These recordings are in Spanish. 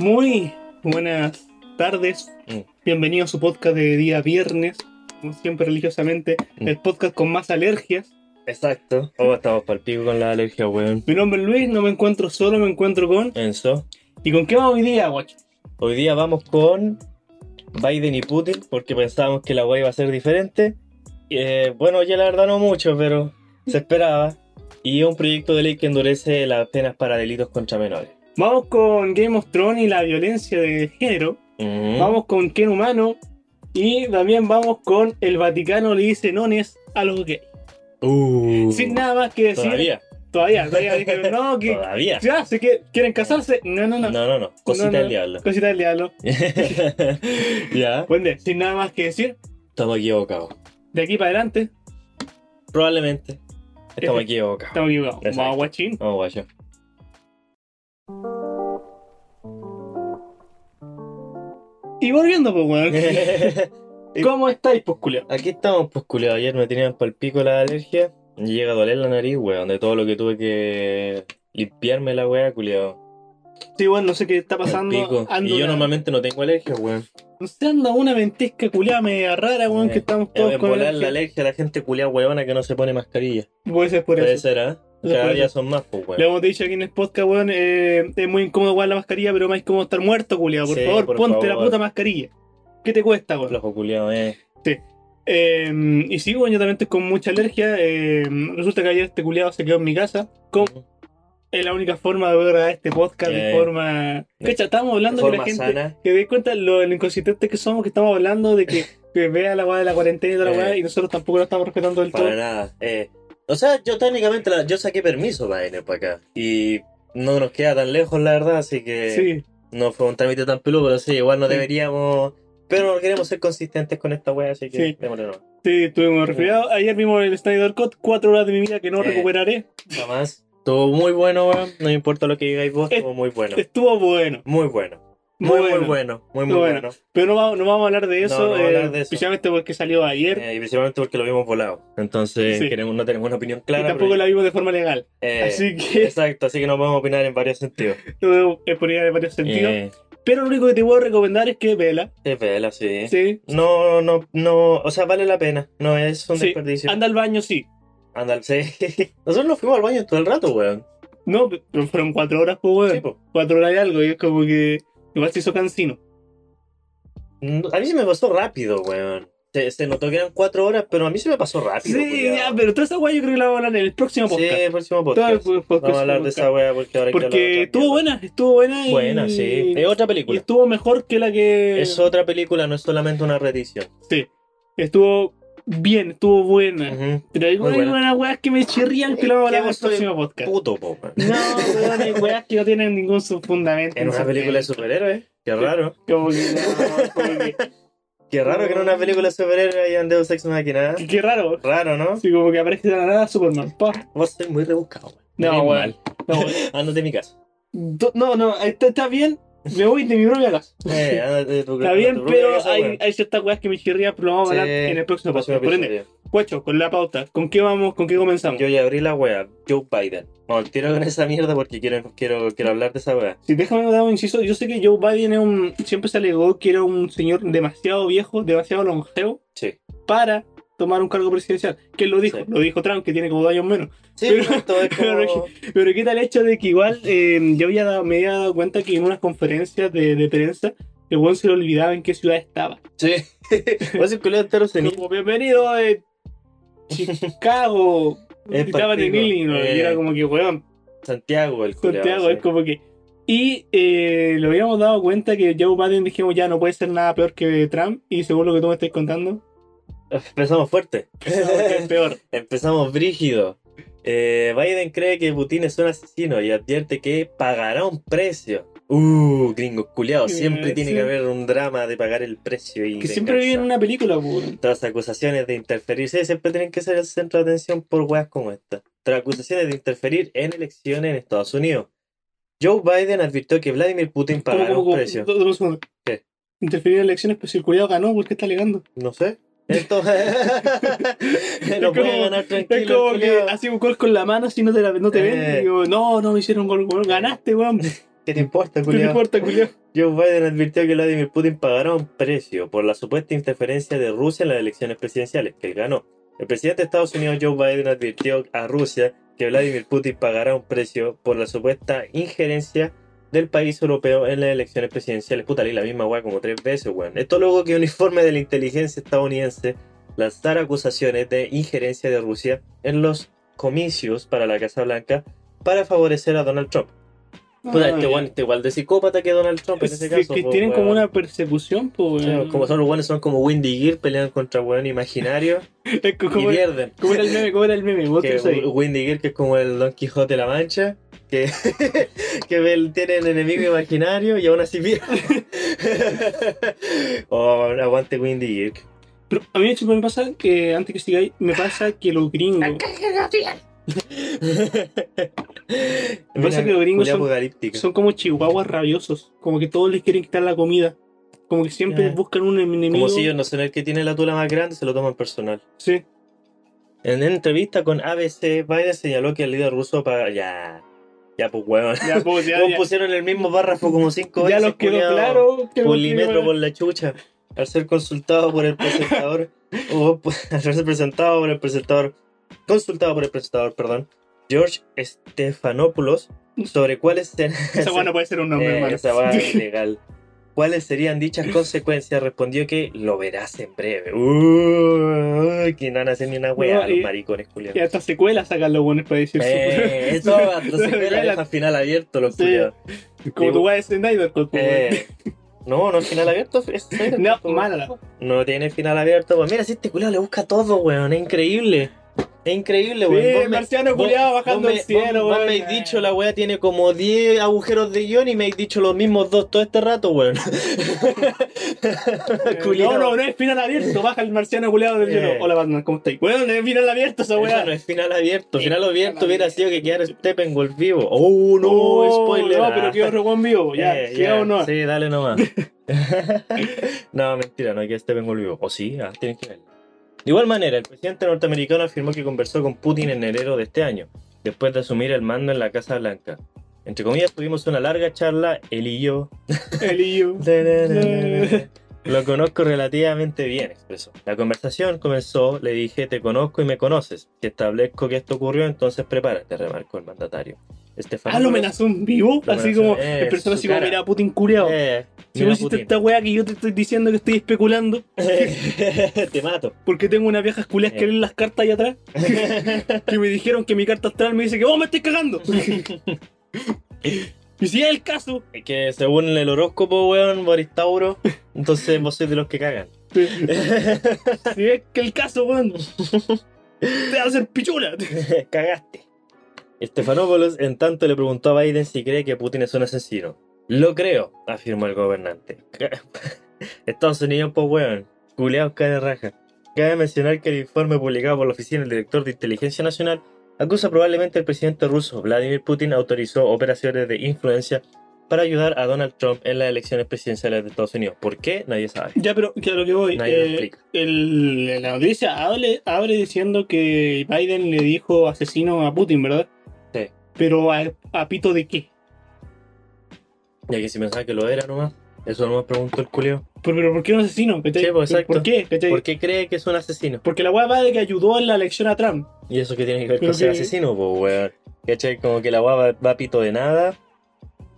Muy buenas tardes. Mm. Bienvenidos a su podcast de día viernes, como siempre religiosamente, Mm. el podcast con más alergias. Exacto. Oh, estamos pal pico con la alergia, weón. Mi nombre es Luis, no me encuentro solo, me encuentro con... Enzo. ¿Y con qué vamos hoy día, guacho? Hoy día vamos con Biden y Putin porque pensábamos que la weá iba a ser diferente. Eh, bueno, ya la verdad no mucho, pero se esperaba. Y un proyecto de ley que endurece las penas para delitos contra menores. Vamos con Game of Thrones y la violencia de género. Ujú. Vamos con Ken Humano. Y también vamos con el Vaticano le dice nones a los gays. Uh, Sin nada más que decir. Todavía. Todavía, todavía dijeron, no, que... Todavía. Ya, sé que quieren casarse. No, no, no. No, no, no. Cosita No, no. del diablo. Cosita del diablo. ya. Bueno, sin nada más que decir, Estamos equivocados. de aquí para adelante, Probablemente. Estamos equivocados. estamos equivocados. Vamos, guachín. Vamos, guacho. Y volviendo, pues, weón. ¿Cómo estáis, pues, culiao? Aquí estamos, pues culiado. Ayer me tenían pal pico la alergia. Y llega a doler la nariz, weón. De todo lo que tuve que limpiarme la weá, culiado. Sí, weón, no sé qué está pasando. Ando Y yo una- normalmente no tengo alergia, weón. No sé, anda una ventesca culiada media rara, weón, Eh, que estamos todos En con volar alergia. la alergia a la gente culiada weona que no se pone mascarilla. Puede ser por Puede eso. ser, ¿ah? Puede Cada día son más, pues, Le weón. hemos dicho aquí en el podcast, weón, eh, es muy incómodo guardar la mascarilla, pero más incómodo estar muerto, culiado. Por Sí, favor, por ponte la puta mascarilla. ¿Qué te cuesta, weón? Los culiados, eh. Eh, y sí, weón, yo también estoy con mucha alergia. eh, resulta que ayer este culiado se quedó en mi casa. Con, es la única forma de ver a este podcast de Eh. forma. Cacha, estamos hablando De que la gente. sana. Que dé cuenta lo, lo inconsistente que somos, que estamos hablando de que, que vea la weá de la cuarentena y toda la Eh. weá, y nosotros tampoco lo estamos respetando del todo. Para nada. Eh, o sea, yo técnicamente la- yo saqué permiso para venir para acá. Y no nos queda tan lejos, la verdad, así que Sí, no fue un trámite tan peludo, pero sí, igual no Sí. deberíamos. Pero no queremos ser consistentes con esta wea, así que Sí. démosle no. sí, estuvimos resfriados. Ayer vimos el Snyder Cut, cuatro horas de mi vida que no Eh. recuperaré. Jamás. Estuvo muy bueno, weón. No importa lo que digáis vos, Es- estuvo muy bueno. Estuvo bueno. Muy bueno. Muy Muy, bueno. bueno. Muy, muy bueno. bueno. Pero no vamos, no vamos a hablar de eso, No, no vamos a eh, hablar de eso. especialmente porque salió ayer. Eh, y principalmente porque lo vimos volado. Entonces, Sí. queremos, no tenemos una opinión y clara. tampoco pero- la vimos de forma legal. eh, Así que Exacto, así que no podemos opinar en varios sentidos. lo debo exponer en varios sentidos. Eh, Pero lo único que te puedo recomendar es que vela. es vela, sí. Sí. No, no, no. O sea, vale la pena. No es un Sí, desperdicio. Anda al baño, sí. Anda, sí. Nosotros nos fuimos al baño todo el rato, weón. No, pero fueron cuatro horas, pues, weón. Sí, po. Cuatro horas y algo, y es como que igual se hizo cansino. A mí se me pasó rápido, weón. Se, se notó que eran cuatro horas, pero a mí se me pasó rápido. Sí, ya, pero toda esa weá yo creo que la vamos a hablar en el próximo Sí, podcast. el próximo el podcast. Vamos a hablar de esa wea porque ahora que Porque otra estuvo buena, estuvo buena y. Buena, sí. Es otra Y película. estuvo mejor que la que. Es otra película, no es solamente una reedición. Sí. Estuvo bien, estuvo buena. Pero hay Muy buena. unas weas que me chirrían que lo vamos a hablar en el próximo podcast. Puto, po, weón. No, weón, hay weas que no tienen ningún fundamento. En una película de superhéroes. Qué raro. Como que no, como que- Qué raro que en una película de superhéroes hayan Deus Ex Machina. que- Qué raro. Raro, ¿no? Así como que aparece de la nada Superman. Pa. Vos sois muy rebuscado, weón. No, weón. No. Ándate de mi casa. No, no, está, está bien. Me voy de mi propia casa. Eh, tu Está bien, pero casa, hay, ciertas weas que me chirrían, pero lo vamos a hablar Sí, en el próximo podcast. Por ende. Guacho, con la pauta, ¿con qué vamos? ¿Con qué comenzamos? Yo ya abrí la wea. Joe Biden. Vamos, tiro con esa mierda porque quiero, quiero, quiero hablar de esa wea. Si déjame dar un inciso, yo sé que Joe Biden es un, siempre se alegó que era un señor demasiado viejo, demasiado longevo Sí. para tomar un cargo presidencial. Que lo dijo, Sí. lo dijo Trump, que tiene como dos años menos. Sí, Pero- pero esto es pero como... Pero qué tal el hecho de que igual eh, yo había dado- me había dado cuenta que en unas conferencias de, de prensa el buen se le olvidaba en qué ciudad estaba. Sí. Vos el. Como bienvenido a Chicago. Es Estaban en. Illinois. Eh. Y era como que, weón, Santiago, el culiao. Santiago sí. es como que. Y eh, lo habíamos dado cuenta que Joe Biden dijimos ya no puede ser nada peor que Trump. Y según lo que tú me estás contando, Empezamos fuerte. es peor. Empezamos brígido. Eh, Biden cree que Putin es un asesino y advierte que pagará un precio. Uh, gringos culiados. Siempre tiene que haber un drama de pagar el precio y Que siempre venganza. vive en una película, pues. Tras acusaciones de interferir, sí, siempre tienen que ser el centro de atención por weas como esta. Tras acusaciones de interferir en elecciones en Estados Unidos. Joe Biden advirtió que Vladimir Putin ¿Cómo, pagará un precio. ¿Qué? Interferir en elecciones, pero si el culiado ganó, ¿por qué está alegando? No sé. Entonces, Es puede como- ganar Es tranquilo. como que culiao. así un gol con la mano, si no te, la, no te ven. Eh. Digo, no, no me hicieron gol, ganaste, weón. ¿qué te importa, ¿Qué te culiao? importa, culiao? Joe Biden advirtió que Vladimir Putin pagará un precio por la supuesta interferencia de Rusia en las elecciones presidenciales, que él ganó. El presidente de Estados Unidos, Joe Biden, advirtió a Rusia que Vladimir Putin pagará un precio por la supuesta injerencia del país europeo en las elecciones presidenciales. Puta, leí la misma weá como tres veces, weón. Esto luego que un informe de la inteligencia estadounidense lanzara acusaciones de injerencia de Rusia en los comicios para la Casa Blanca para favorecer a Donald Trump. Puta, Ah, este weón está igual de psicópata que Donald Trump en ese Es que- caso. que po, tienen weón. como una persecución, pues, Sí, como son los buenos, son como Windy Gear, pelean contra weón imaginario y como, pierden. ¿Cómo era el meme? ¿Cómo era el meme? ¿Vos Que qué sabés? Windy Gear, que es como el Don Quijote de la Mancha, que, que tienen enemigo imaginario y aún así pierde. oh, aguante Windy Gear. Pero a mí siempre me pasa que, antes que sigáis, me pasa que los gringos. Me pasa que los gringos son- como chihuahuas rabiosos. Como que todos les quieren quitar la comida. Como que siempre Ya. buscan un enemigo. Como si ellos no son el que tiene la tula más grande, se lo toman personal. Sí. En entrevista con ABC, Biden señaló que el líder ruso para... Ya, ya pues weón. Ya, pues, ya, ya, pusieron el mismo párrafo como cinco ya veces. los quedó claro. que tiene- por la chucha. Al ser consultado por el presentador, o al ser presentado por el presentador, consultado por el presentador, perdón, George Stephanopoulos, sobre cuáles serán. Esa weá no puede ser un nombre, Eh, esa es. ¿Cuáles serían dichas consecuencias? Respondió que lo verás en breve. Uh, que no van a hacer ni una wea No, a los y- maricones, Y culiados. hasta secuelas sacan los buenos para decir Eh, eso hasta se ve la deja final abierto, los Sí. culiados. Como tu weá de Snyder pues, Eh, no, no es final abierto. Es No, mala. No tiene final abierto. Pues mira, si este culiado le busca todo, weón. Es increíble. Es increíble, Sí, weón. El me- marciano culiado bajando me- cielo, vos- vos weón. me habéis dicho la weá tiene como 10 agujeros de guion y me habéis dicho los mismos dos todo este rato, weón. Eh. No, no, no es final abierto. Baja el marciano culiado del Eh. hielo. Hola, Batman, ¿cómo estáis? Weón, no es final abierto esa weá. no es final abierto. Sí, Final abierto hubiera sido que quedara Steppenwolf vivo. Oh, no, Oh, spoiler. No, pero quedó Rowan vivo. Ya, Eh, sigamos no. Sí, dale nomás. no, mentira, no hay que Steppenwolf vivo. O sí, ah, tienen que verlo. De igual manera, el presidente norteamericano afirmó que conversó con Putin en enero de este año, después de asumir el mando en la Casa Blanca. Entre comillas, tuvimos una larga charla, él y yo. El IU. Lo conozco relativamente bien, expresó. La conversación comenzó, le dije, te conozco y me conoces. Si establezco que esto ocurrió, entonces prepárate, remarcó el mandatario. Estefano. Ah, lo amenazó en vivo. Lo Así como, eh, el personaje así como, mira, Putin culiao. Eh, si vos hiciste esta weá que yo te estoy diciendo que estoy especulando, te mato. porque tengo unas viejas culias que Eh. leen las cartas ahí atrás, que me dijeron que mi carta astral me dice que vos me estáis cagando. y si es el caso, Es que según el horóscopo, weón, Boris Tauro, entonces vos sois de los que cagan. si es que el caso, weón, te va a hacer pichula. Cagaste. Estefanopoulos, en tanto, le preguntó a Biden si cree que Putin es un asesino. Lo creo, afirmó el gobernante. Estados Unidos, pues weón, culeados cae de raja. Cabe mencionar que el informe publicado por la Oficina del Director de Inteligencia Nacional acusa probablemente al presidente ruso Vladimir Putin autorizó operaciones de influencia para ayudar a Donald Trump en las elecciones presidenciales de Estados Unidos. ¿Por qué? Nadie sabe. Ya, pero que a lo que voy. Nadie lo eh, explica. el- la noticia abre, abre diciendo que Biden le dijo asesino a Putin, ¿verdad? Pero a, a pito de qué? Ya que si pensaba que lo era nomás, eso nomás preguntó el culio. Pero, pero ¿por qué un asesino? Sí, pues, exacto. ¿Por qué? ¿Cachai? ¿Por qué cree que es un asesino? Porque la weá va de que ayudó en la elección a Trump. ¿Y eso qué tiene que ver con ser que- asesino, pues, weón? ¿Cachai? Como que la weá va, va a pito de nada.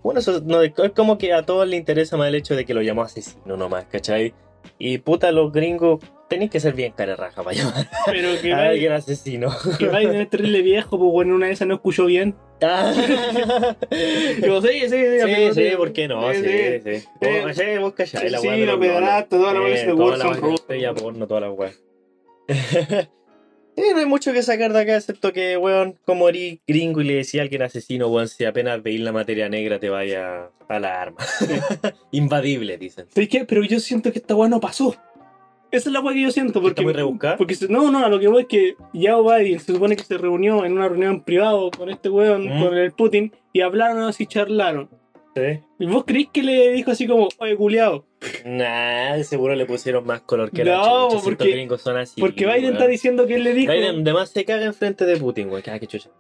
Bueno, eso no, es como que a todos les interesa más el hecho de que lo llamó asesino nomás, ¿cachai? Y puta, los gringos tenéis que ser bien cara raja para llamar Pero que a Biden, alguien asesino. que Biden es terrible viejo, pues bueno, una de esas no escuchó bien. Digo, sí, sí, sí. Sí, amigo, sí, ¿por qué no? Sí, sí. Eh, Vos, sí, vos callá, la sí, weá de lo los pedraste, toda la weá Eh, ocurre la son porno, toda la weá. Sí, no hay mucho que sacar de acá, excepto que, weón, como eres gringo y le decía a alguien asesino, weón, si apenas veis la materia negra te vaya a la arma. Invadible, dicen. ¿Sabes qué? Pero yo siento que esta weá no pasó. Esa es la weá que yo siento. Porque, muy rebuscada? Porque no, no, a lo que voy es que Yao Biden se supone que se reunió en una reunión privada con este weón, Mm. con el Putin, y hablaron así, charlaron. Sí. ¿Y vos creís que le dijo así como, oye, culiao? Nah, seguro le pusieron más color que No, la chucha. si porque- gringos son así. Porque Biden weón. está diciendo que él le dijo. Biden además se caga enfrente de Putin, weón. Ah, qué chucha.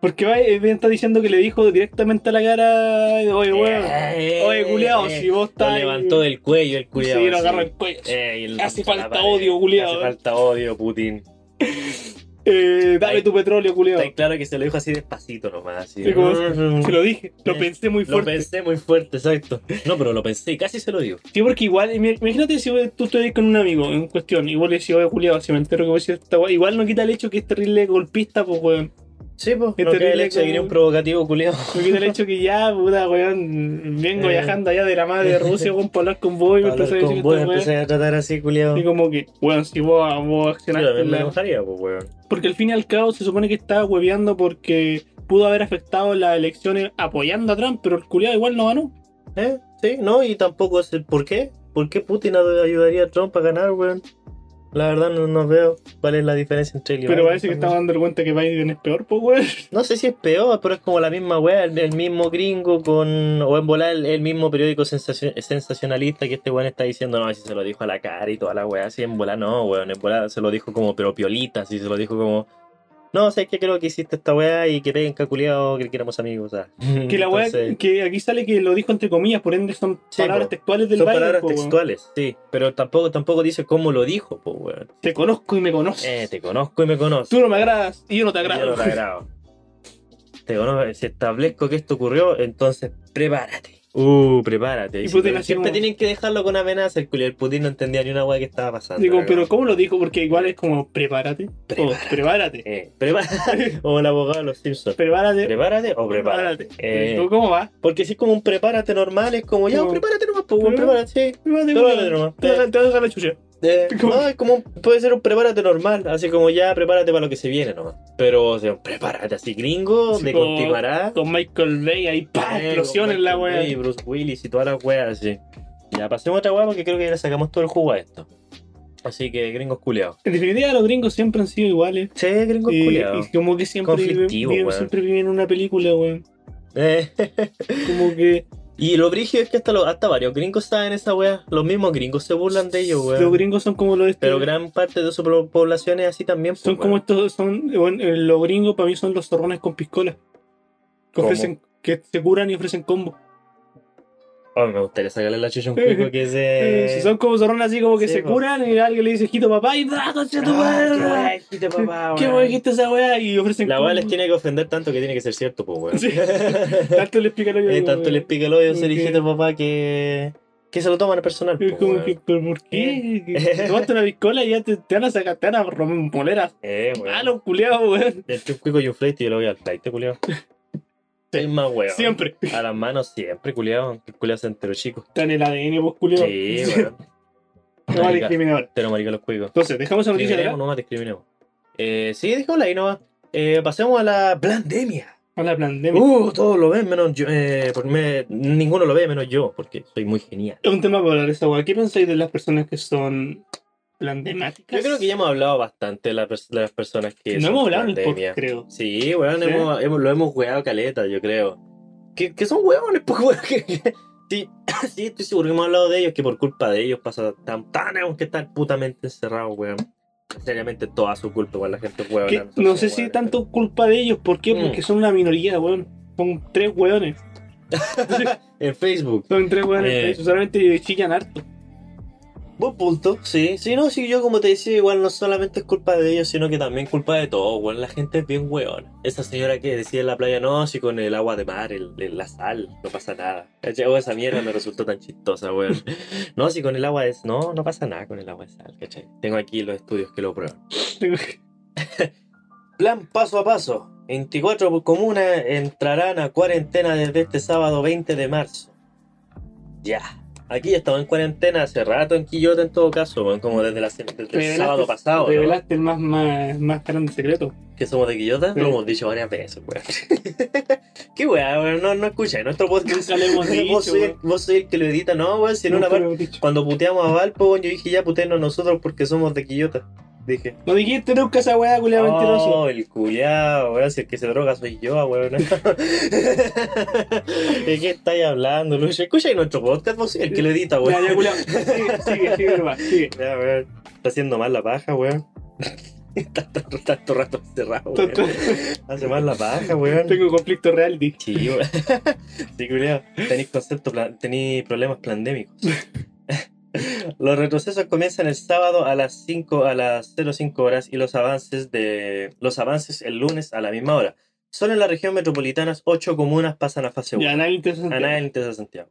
Porque eh, está diciendo que le dijo directamente a la cara, oye, weón. Eh, Oye, culiao, si vos Lo estás. levantó del cuello el culiao. Sí, lo así. agarra el cuello. Eh, el- Hace falta pared. odio, culiao. Hace falta odio, Putin. Eh, dame tu petróleo, culiao. Está claro que se lo dijo así despacito nomás. Así. Sí, como- Se lo dije, lo pensé muy Lo fuerte. pensé muy fuerte, exacto. No, pero lo pensé casi se lo digo. Sí, porque igual, im- imagínate si tú estás con un amigo en cuestión, igual le decís, oye, culiao, si me entero que voy a decir esta weá, igual no quita el hecho que es terrible golpista, pues, weón. Sí, pues. Qué No queda el hecho de que era un provocativo culiao. No el hecho que ya, puta, weón, vengo Eh. viajando allá de la madre de Rusia, weón, para hablar con vos y me empecé a con decir vos, esta weá. empecé a tratar así, culiao. Y como que, weón, si vos, vos Yo accionaste también me enojaría, pues, weón. Porque al fin y al cabo se supone que estaba hueveando porque pudo haber afectado las elecciones apoyando a Trump, pero el culiado igual no ganó. ¿Eh? Sí, no, y tampoco sé por qué. ¿Por qué Putin ayudaría a Trump a ganar, weón? La verdad no, no veo cuál es la diferencia entre él y Pero Biden parece que estaba dando cuenta que Biden es peor, pues weón. No sé si es peor, pero es como la misma weá, el, el mismo gringo con. O en volar el, el mismo periódico sensacion- sensacionalista que este weón está diciendo, no, si se lo dijo a la cara y toda la weá, así en volar no, weón, en volar se lo dijo como, pero piolita, si se lo dijo como. No, sé que creo que hiciste esta weá y que peguen caculeado, que éramos amigos, o sea. Que la weá, Entonces, que aquí sale que lo dijo entre comillas, por ende son Sí, palabras po. textuales del Son Biden. palabras po, textuales, sí, pero tampoco, tampoco dice cómo lo dijo, pues weón. Te conozco y me conoces. Eh, te conozco y me conoces. Tú no me agradas y yo no te Yo agrado. no te agrado. Te conozco, si establezco que esto ocurrió, entonces prepárate. Uh, prepárate. Y Putin siempre, así siempre como- tienen que dejarlo con amenaza. El, culiao, el Putin no entendía ni una weá que estaba pasando. Digo, pero. ¿cómo lo dijo? Porque igual es como prepárate. O Prepárate. prepárate. Eh, prepárate. o el abogado de los Simpsons. Prepárate. ¿Prepárate o prepárate? Eh, ¿Cómo va? porque si es como un prepárate normal, es como, ya, Como- prepárate nomás, pues, weón, Pero- prepárate, sí. Prepárate, Prepárate nomás. Te vas a- te vas a sacar la chucha. Eh, no, es como puede ser un prepárate normal, así como ya prepárate para lo que se viene nomás. Pero o sea, un prepárate así gringo, Sí, de continuará. Con Michael Bay ahí, ¡pah! Eh, Explosiones con la weá. Bay, Bruce Willis y todas las weas así. Ya pasemos a otra wea porque creo que ya le sacamos todo el jugo a esto. Así que gringos culiados. En definitiva, los gringos siempre han sido iguales. Sí, gringos Y, culiados. y como que siempre viven, viven- siempre viven en una película, weón. Eh, Como que y lo brígido es que hasta, lo- hasta varios gringos saben esa wea. Los mismos gringos se burlan de ellos, weón. los gringos son como los de este- Pero gran parte de su población es así también. pues, son como estos, son, bueno, eh, los gringos para mí son los zorrones con piscola. Que ¿Cómo? ofrecen, que se curan y ofrecen combo. Oh, me gustaría sacarle la chucha a un cuico que se. Eh, si son como zorrones así como que sí, se po. curan y alguien le dice, hijito papá, y ¡ah, concha tu madre! qué wea dijiste, papá, ¿Qué weón. weón dijiste esa weá? Y ofrecen La weá les tiene que ofender tanto que tiene que ser cierto, pues, weón. Sí. Tanto le explica lo que Eh, tanto les pica el hoyo ser Ok. hijito papá que. que se lo toman a personal. Es po, como weón. que, ¿pero por qué? Te Tomaste una piscola y ya te, te van a sacar, te van a romper moleras. Eh, weón. Ah, los culiados, weón. Entre un cuico y un flight y yo lo voy al flight, culiao. Es más weón. Siempre. A las manos siempre, culiao. aunque El culiao se entero chico. Está en el ADN, pues, culiado. Sí, weón. No va a Marica, discriminar. Pero marica los cuicos. Entonces, dejamos esa noticia no más discriminemos. Eh, sí, dejémosla ahí nomás. Eh, pasemos a la pandemia. A la pandemia. Uh, todos lo ven menos yo. Eh, por me- ninguno lo ve menos yo, porque soy muy genial. Es un tema para hablar esa weá. ¿Qué pensáis de las personas que son plandemáticas? Yo creo que ya hemos hablado bastante de, la pers- de las personas que. No hemos hablado en pandemia. creo. Sí, weón, ¿Sí? Hemos, hemos- lo hemos weado caleta, yo creo. Que, que son weones, pues, weón. sí, sí, estoy seguro que hemos hablado de ellos, que por culpa de ellos pasa tan, tan, tenemos que estar putamente encerrados, weón. Seriamente toda su culpa, weón, la gente es weón. No sé si tanto culpa de ellos. ¿Por qué? Mm. Porque son una minoría, weón. Son tres weones. En Facebook. Son tres weones. Eh. Solamente chillan harto. Buen punto, sí. Sí, no, sí, yo como te decía, igual no solamente es culpa de ellos, sino que también culpa de todo, weón. La gente es bien weón. Esa señora que decía en la playa, no, si con el agua de mar, el, el- la sal, no pasa nada. ¿Cachai? O esa mierda me resultó tan chistosa, weón. No, si con el agua es. No, no pasa nada con el agua de sal, ¿cachai? Tengo aquí los estudios que lo prueban. Plan paso a paso. 24 comunas entrarán a cuarentena desde este sábado 20 de marzo. Ya. Aquí ya estaba en cuarentena hace rato en Quillota en todo caso, weón, como desde, la, desde el sábado pasado, ¿no? Revelaste el más, más, más grande secreto. Que somos de Quillota, Sí. lo hemos dicho varias veces, weón. Qué weón, weón, no, no escucháis nuestro podcast. Nunca lo hemos dicho, vos, soy vos soy el que lo edita, no, weón, si en una parte, cuando puteamos a Valpo, weón, yo dije ya putenos nosotros porque somos de Quillota. Dije. No dijiste nunca esa weá, culiado mentiroso. Oh, el culiao, weón, si el que se droga soy yo, weón. ¿De qué estáis hablando, Lucho? Escucha nuestro podcast, vos el que lo edita, Ya, weón. ya, culiao. Sigue, sigue, sigue, nomás, sigue. Ya, weón. Está haciendo mal la paja, weón. tanto, tanto rato encerrado, weón. Hace más la paja, weón. Tengo conflicto reality. Sí, weón. Sí, culiao. Tenéis concepto, plan- tenéis problemas pandémicos. Los retrocesos comienzan el sábado a las 5 a las 05 horas y los avances de los avances el lunes a la misma hora. Solo en la región metropolitana, ocho comunas pasan a fase 1. Ya, nadie te A nada le interesa Santiago.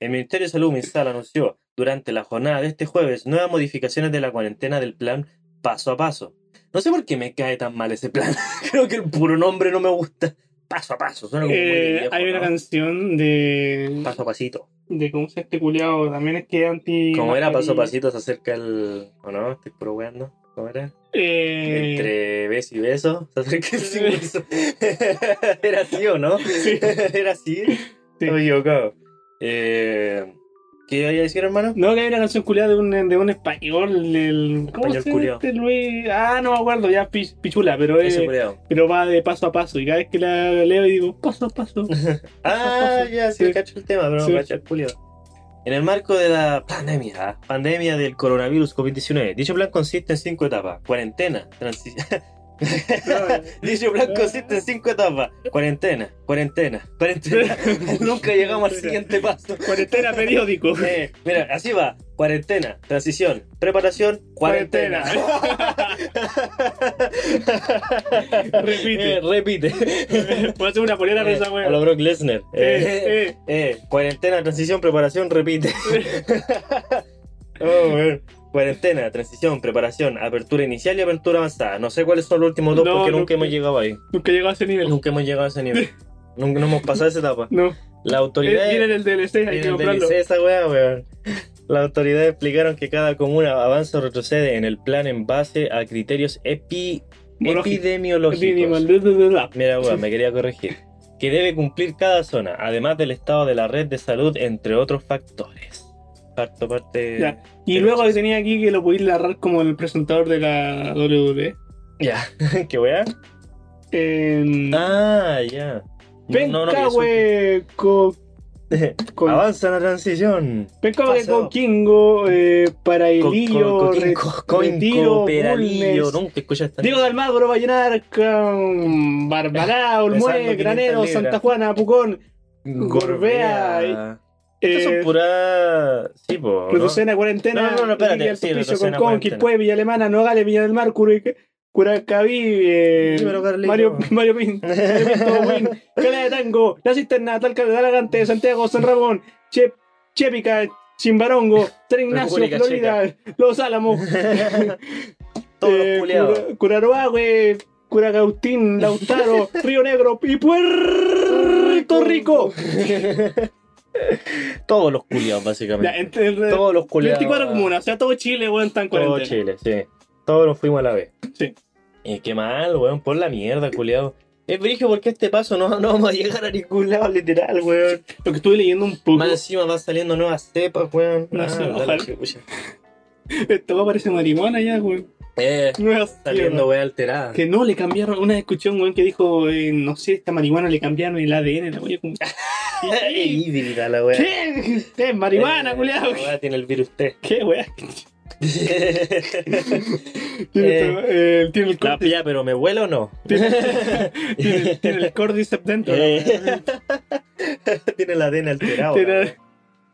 El Ministerio de Salud Minsal anunció durante la jornada de este jueves nuevas modificaciones de la cuarentena del plan paso a paso. No sé por qué me cae tan mal ese plan. Creo que el puro nombre no me gusta. Paso a paso, suena como muy Eh, viejo, hay una ¿no? canción de. Paso a pasito. de cómo se este culiado. También es que anti. Como era paso a pasito se acerca el... ¿O no? Estoy puro weando. ¿Cómo era? Eh, Entre beso y beso se acerca el simbolizo. ¿Era así o no? Sí. ¿Era así? Sí. Estoy equivocado. Eh, ¿Qué iba a decir, hermano? No, que hay una canción culiada de un, de un español. El, ¿Cómo Español se este Luis? Ah, no me acuerdo, ya pi- pichula, pero, es, pero va de paso a paso. Y cada vez que la leo digo, paso a paso. Ah, paso. ya, sí, Sí. cacho el tema, pero Sí. no cacho el culiao. En el marco de la pandemia, pandemia del coronavirus COVID-19, dicho plan consiste en cinco etapas. Cuarentena, transición... Dicho plan consiste en cinco etapas. Cuarentena, cuarentena, cuarentena. Nunca llegamos al siguiente paso. Cuarentena periódico. Eh, mira, así va. Cuarentena, transición, preparación, cuarentena. Repite. Eh, repite. Puedo hacer una polera de esa Eh, wea. a lo Brock Lesnar. Eh, Eh, eh. eh, cuarentena, transición, preparación, repite. Oh. Cuarentena, transición, preparación, apertura inicial y apertura avanzada. No sé cuáles son los últimos dos No, porque nunca hemos llegado ahí. Nunca he llegado a ese nivel. Nunca hemos llegado a ese nivel. Nunca no hemos pasado esa etapa. No. La autoridad. Viene en el DLC, hay que comprarlo. delicé esa weá, weón. Las autoridades explicaron que cada comuna avanza o retrocede en el plan en base a criterios epi- epidemiológicos. Epidemiológico. Mira, weón, me quería corregir. Que debe cumplir cada zona, además del estado de la red de salud, entre otros factores. Parto parte. Ya. Y luego sí. tenía aquí que lo podéis narrar como el presentador de la WWE. Ya. ¿Qué weá? En... Ah, ya. No, no, no, con- Avanza la transición. We, pasó. Coquingo, eh, Parailillo, Retiro, peralillo. Nunca escuchaste Diego de Almagro, Vallenarca, Barbará, Olmué, Granero, 500 libras. Santa Juana, Pucón, Gorbea, Estas son eh, puras. Sí, po. ¿no? Retrocena, Cuarentena, No, no, no, espérate, sí, Retrocena, Concón, Cuarentena. Quilpué, Villa Alemana, Nogales, Villa del Mar, Curacaví, eh. Mario, Mario Pin, Mario Pinto, Win, Calera de Tango, La Cisterna, Talca de Alagante, Santiago, San Ramón, Che, Chepica, Chimbarongo, San Ignacio, Florida, Los Álamos, Todos eh, los culiados. Cura- Curaroagüe, Curagautín, Lautaro, Río Negro y Puerto Rico. Todos los culiados, básicamente. entre, entre- Todos los culiados. 24 comunas, o sea, todo Chile, weón, está en Todo. Chile, sí. Todos nos fuimos a la vez. Sí. Y qué mal, weón, por la mierda, culiado. Es brillo porque este paso no, no vamos a llegar a ningún lado, literal, weón. Lo que estuve leyendo un poco, Más encima van saliendo nuevas cepas, weón. No sé, ojalá. chucha. esto parecer marihuana ya, weón. Eh, Nuevas saliendo, weón, alterada. Que no, le cambiaron, una escuché un weón que dijo, eh, no sé, esta marihuana le cambiaron el ADN, la weón, ¿qué? híbrida la weón. ¿Qué? ¿Qué? Marihuana, Eh, la weá tiene el virus T. ¿Qué? Eh, Tiene, eh, tiene el La cordyceps pilla, pero ¿me vuelo o no? tiene, tiene- tiene el cordyceps dentro. la Eh, tiene el ADN alterado. Tiene- la weá.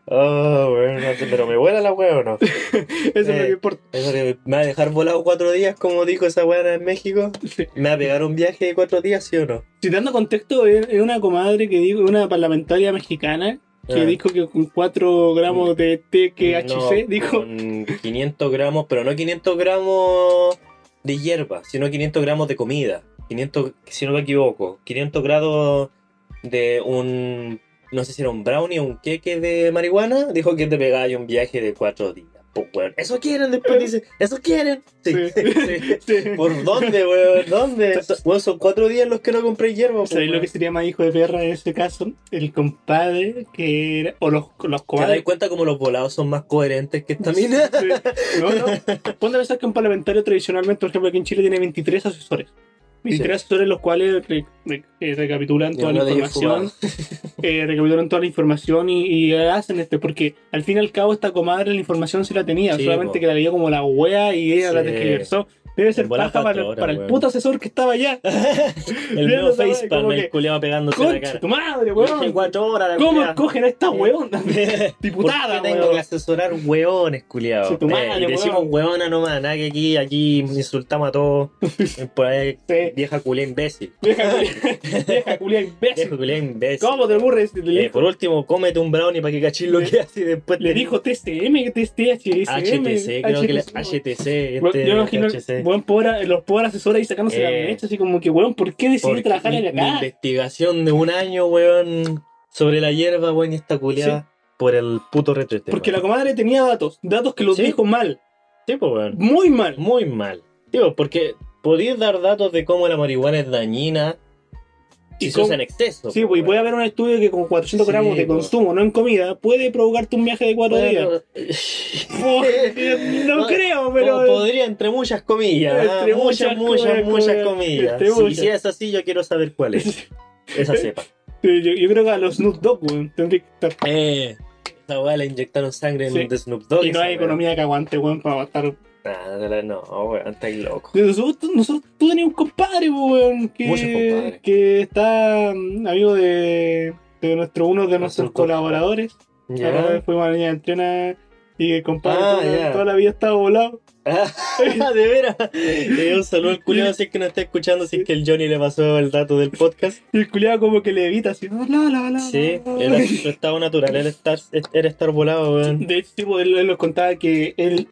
Oh, weón, no sé, pero ¿me vuela la weá o no? Eso es lo Eh. que importa. Eso que me va a dejar volado cuatro días, como dijo esa weá en México. Sí. ¿Me va a pegar un viaje de cuatro días, sí o no? Si dando contexto, es es una comadre que dijo, una parlamentaria mexicana que Ah. dijo que con 4 gramos de THC, No, dijo, Con 500 gramos, pero no 500 gramos de hierba, sino 500 gramos de comida. 500, si no me equivoco, 500 grados de un, no sé si era un brownie o un queque de marihuana. Dijo que te pegaba un viaje de cuatro días. Pues, weón, eso quieren, después dice, eso quieren. Sí, Sí. sí. Sí. ¿Por dónde, weón? ¿Dónde? So- weón, son cuatro días los que no compré hierba. pues, ¿Sabéis lo que sería más hijo de perra en ese caso? El compadre que era. O los, los ¿Te das comadres. cuenta como los volados son más coherentes que esta mina? Sí. No, no. Ponte a pensar que un parlamentario tradicionalmente, por ejemplo, aquí en Chile tiene 23 asesores. 23 asesores los cuales re- re- eh, recapitulan toda la información, eh, recapitulan toda la información y, y hacen este, porque al fin y al cabo esta comadre la información sí la tenía, Sí, solamente po. que la leyó como la wea y ella la Sí. Debe ser paja para, cuatro horas, para el puto asesor que estaba allá. El nuevo facepalm, el culiado pegándose la cara. tu madre, Dije, weón. cuatro horas la ¿Cómo culiao. escogen a esta weón? ¿Por Diputada, qué tengo weón. que asesorar hueones, culiao? Sí, tu madre, Eh, y decimos weón. hueona nomás, nada que aquí, aquí insultamos a todos. Por ahí, Sí. vieja culia imbécil. Vieja culia, vieja culia imbécil. Vieja culia imbécil. ¿Cómo te ocurre? Le, Eh, por último, cómete un brownie para que cachis lo que hace y después le dijo TCM, que THSM. HTC, creo que HTC. Este, yo imagino HC. Buen pobre, los pobres asesores ahí sacándose la Eh. mecha, así como que, weón, ¿por qué decidí trabajar mi, en mi acá? investigación de un año, weón, sobre la hierba, weón, y esta culiada por el puto retro este, Porque la comadre tenía datos, datos que los Sí. dijo mal, Sí, pues, weón. muy mal. Muy mal. Digo, porque podéis dar datos de cómo la marihuana es dañina Y se usa en exceso. Sí, pues, y puede haber un estudio que con 400 Sí, gramos de consumo, no en comida, puede provocarte un viaje de cuatro días. Oh, no No, creo, pero... Como podría, entre muchas comillas. ¿ah? Entre muchas, muchas muchas, comillas, muchas Sí, si es así, yo quiero saber cuál es. Esa cepa. Yo, yo creo que a los Snoop Dogg, weón, tendría que estar... Eh, esa weá le inyectaron sangre Sí. en Snoop Dogg. Y no hay economía que aguante, weón, para estar... Nah, no, weón, estáis loco. Nosotros, nosotros- tú tenías un compadre, weón, que, Muchos compadres. que está mm, amigo de, de nuestro, uno de nuestros Nuestro colaboradores. Ya. fuimos a la niña de entrena y el compadre Ah, toda, la vida estaba volado. Ah, de veras. Eh, un saludo al culiado si es que no está escuchando, si es que el Johnny le pasó el dato del podcast. Y el culiado como que le evita así, la, la, la, Sí, era su estado natural, era estar, era estar volado, weón. De hecho, tipo, él, él nos contaba que él.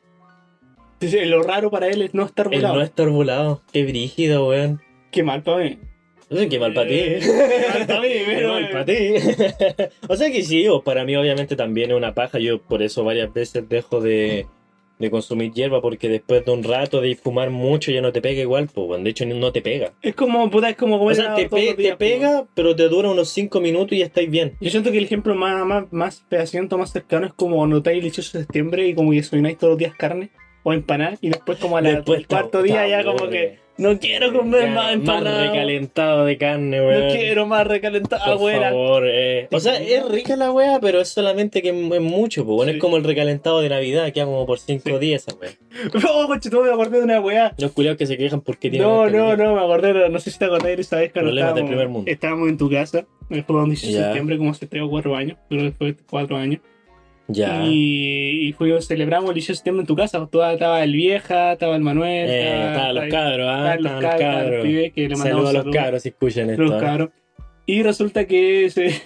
Lo raro para él es no estar El volado. no estar volado, qué brígido, weón. Qué mal para mí. Uy, Qué mal para ti. Eh, qué mal para mí, Qué mal para ti. o sea que sí, o para mí obviamente también es una paja. Yo por eso varias veces dejo de, de consumir hierba porque después de un rato de fumar mucho ya no te pega igual, pues, de hecho no te pega. Es como, puta, es como O comer sea, te, pe- pega, pero te dura unos 5 minutos y ya estáis bien. Yo siento que el ejemplo más, más, más fehaciento, más cercano es como notáis el 18 de septiembre y como que desayunáis todos los días carne o empanadas y después como a la- Después el cuarto día ya como que no quiero comer Ya, más empanada. recalentado de carne, weón. No quiero más recalentado, Por abuela. favor, eh. O sea, es rica la wea, pero es solamente que es mucho, pues bueno, Sí. es como el recalentado de Navidad, queda como por 5 Sí. días esa wea. Oh, coche, tú me acordé de una weá. Los culiados que se quejan porque tienen No, esta no, no, me acordé, no, no sé si te acordás de esa vez cuando Problemas del estábamos, primer mundo. estábamos en tu casa, fue un 18 de septiembre, como hace 3 o 4 años, creo que fue 4 años, Ya. y, y fuimos, celebramos el 18 de septiembre en tu casa, Toda- estaba el vieja, estaba el Manuel, Eh, estaban los cabros, ah, estaban los cabros, que le Saludos a los cabros si escuchan esto. los cabros. Y resulta que ese,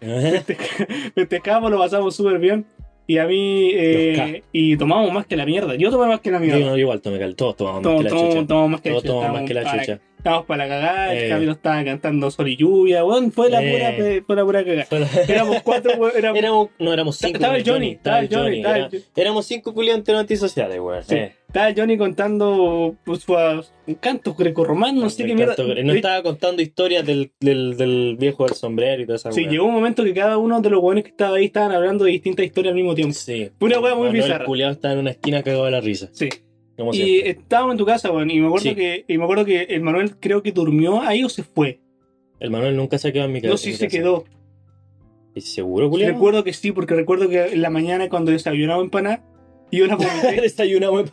festejamos, lo pasamos súper bien. Y a mí, eh, y tomamos más que la mierda. Yo tomé más que la Yo mierda. no, igual tomé cal, todos tomamos más que la chucha. tomamos más que la Todos chucha. Estábamos para- la cagada, el Eh. Camilo estaba cantando Sol y Lluvia, weón, fue la Eh. pura, pe- fue la pura cagada. Éramos cuatro, weón, éramos, Éramos, no, éramos cinco. estaba el Johnny, estaba el Johnny, el era- éramos cinco culiantes antisociales, weón. Sí. Eh. estaba el Johnny contando pues, su- un canto grecorromano, no sé qué mierda. No estaba contando historias del, del, del viejo del sombrero y toda esa Sí, weá. llegó un momento que cada uno de los weones que estaba ahí estaban hablando de distintas historias al mismo tiempo. Sí. Fue una weá muy Manuel bizarra. culiao estaba en una esquina cagado de la risa. Sí. Como Y siempre. estábamos en tu casa, weón, y me acuerdo Sí. que y me acuerdo que el Manuel creo que durmió ahí o se fue. El Manuel nunca se quedó en mi casa. No si se quedó. ¿Es seguro, culiao? Recuerdo que sí, porque recuerdo que en la mañana cuando desayunaba empanada, yo la vomité. Desayuna, weón.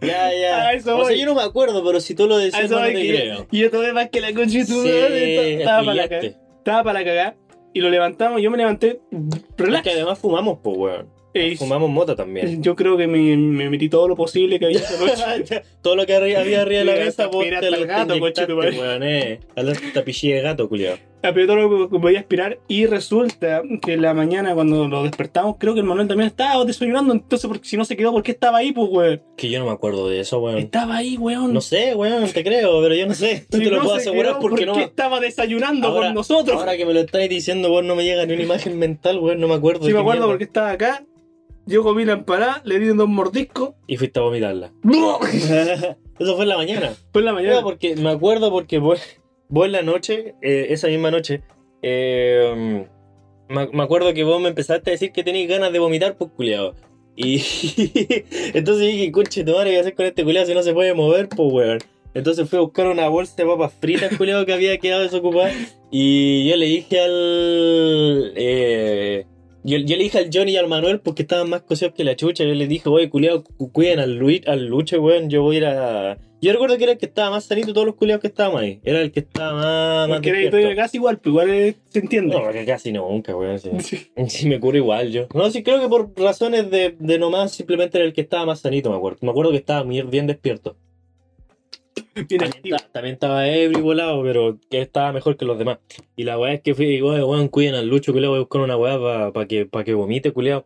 ya, ya. O sea, voy. yo no me acuerdo, pero si tú lo eso no te creo. Y yo tomé más que la concha tu Sí, Estaba para la cagada. Estaba para la cagada. Y lo levantamos, yo me levanté. Es Relax. que además fumamos, pues, weón. Eh, Fumamos mota también. yo creo que me, me metí todo lo posible que había esa noche. Todo lo que había arriba de la mesa, vos te lo gato, te conche tu madre. weón, eh. De gato, culiao. Apreté todo lo que podía aspirar. Y resulta que en la mañana, cuando lo despertamos, creo que el Manuel también estaba desayunando. Entonces, porque si no se quedó, ¿por qué estaba ahí, pues, weón? Que yo no me acuerdo de eso, weón. Estaba ahí, weón. No sé, weón, te creo, pero yo no sé. Si te lo puedo se asegurar quedó, porque ¿por no. qué estaba desayunando Ahora- con nosotros? Ahora que me lo estáis diciendo, weón, no me llega ni una imagen mental, weón, no me acuerdo. Sí, de me acuerdo mierda. porque estaba acá. Yo comí la empanada, le di dos mordiscos. Y fuiste a vomitarla. Fue Eso fue en la mañana. en la mañana. Porque me acuerdo porque vos, vos en la noche, eh, esa misma noche, eh, me, me acuerdo que vos me empezaste a decir que tenías ganas de vomitar, pues culiado. Y entonces dije, conche, tu madre, ¿qué hacer con este culiado si no se puede mover, pues weón? Entonces fui a buscar una bolsa de papas fritas, culiado, que había quedado desocupada. Y yo le dije al. Eh, Yo, yo le dije al Johnny y al Manuel porque estaban más cosidos que la chucha. Yo les dije, oye, culiado, cu- cuiden al, Luis, al Lucho, weón. Yo voy a ir a. Yo recuerdo que era el que estaba más sanito de todos los culiados que estábamos ahí. Era el que estaba más. más Porque era casi igual, pero igual eh, se entiende. No, que casi nunca, weón. Sí. Me curo igual yo. No, sí, creo que por razones de, de nomás simplemente era el que estaba más sanito, me acuerdo. Me acuerdo que estaba bien despierto. También, estaba ebrio volado, pero que estaba mejor que los demás. Y la weá es que fui, digo, weón, cuiden al Lucho, culiao, voy a buscar una weá para que, pa que vomite, culiao.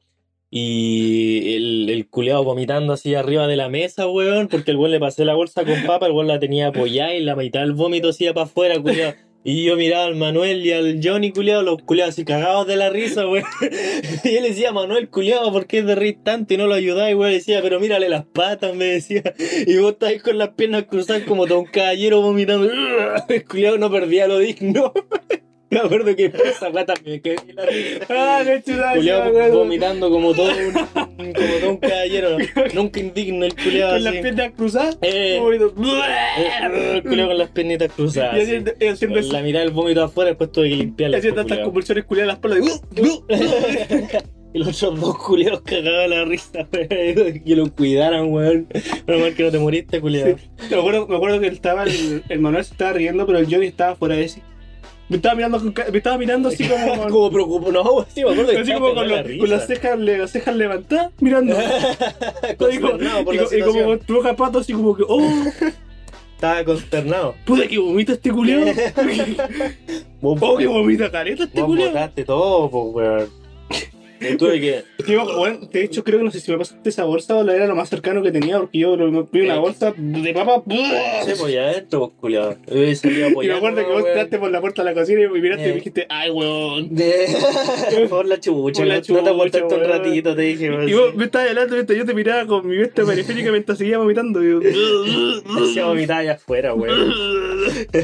Y el, el culiao vomitando así arriba de la mesa, weón, porque el weón le pasé la bolsa con papa, el weón la tenía apoyada y la mitad del vómito así para afuera, culiao. Y yo miraba al Manuel y al Johnny, culiao, los culiados así cagados de la risa, weón. Y él decía, Manuel, culiao, ¿por qué te reís tanto y no lo ayudáis, weón? Decía, pero mírale las patas, me decía. Y vos estáis con las piernas cruzadas como todo un caballero vomitando. El no perdía lo digno. Me acuerdo que esa weá también en la. Ah, sí, me acuerdo. vomitando como todo un, como todo un caballero. Nunca indigno el culiao Con las piernas cruzadas. Eh, el culiao con las piernitas cruzadas. haciendo, y haciendo, Con la mirada del vómito afuera, después tuve que limpiarla. haciendo tantas culiao. convulsiones culiadas en la espalda. Y los otros dos culiados cagaban la risa, weón. Que lo cuidaran, weón. Menos mal que no te moriste, culiado. Me acuerdo, me acuerdo que estaba el, el Manuel se estaba riendo, pero el Johnny estaba fuera de sí. Me estaba mirando, con me estaba mirando así como. Como preocupado, no, sí, me acuerdo que así como con, las cejas, las cejas levantadas, mirando. y, por la y como tu boca pato, así como que, oh, Estaba consternado. puta que vomita este culiao. Oh, que vomita careta este culiao. botaste todo, pues, weón. Yo tuve que. Digo, bueno, de hecho, creo que no sé si me pasaste esa bolsa o la era lo más cercano que tenía, porque yo lo- vi una Eh. bolsa de papa. Adentro, pues, culiado. Hubiese salido Y me acuerdo que vos entraste por la puerta de la cocina y me miraste y Eh. me dijiste, ay, weón. Por la chucha, Por la no te aguantaste un ratito, te dije. Y vos me estabas hablando yo te miraba con mi vista periférica mientras seguía vomitando. Yo, Hacía vomitar allá afuera, weón.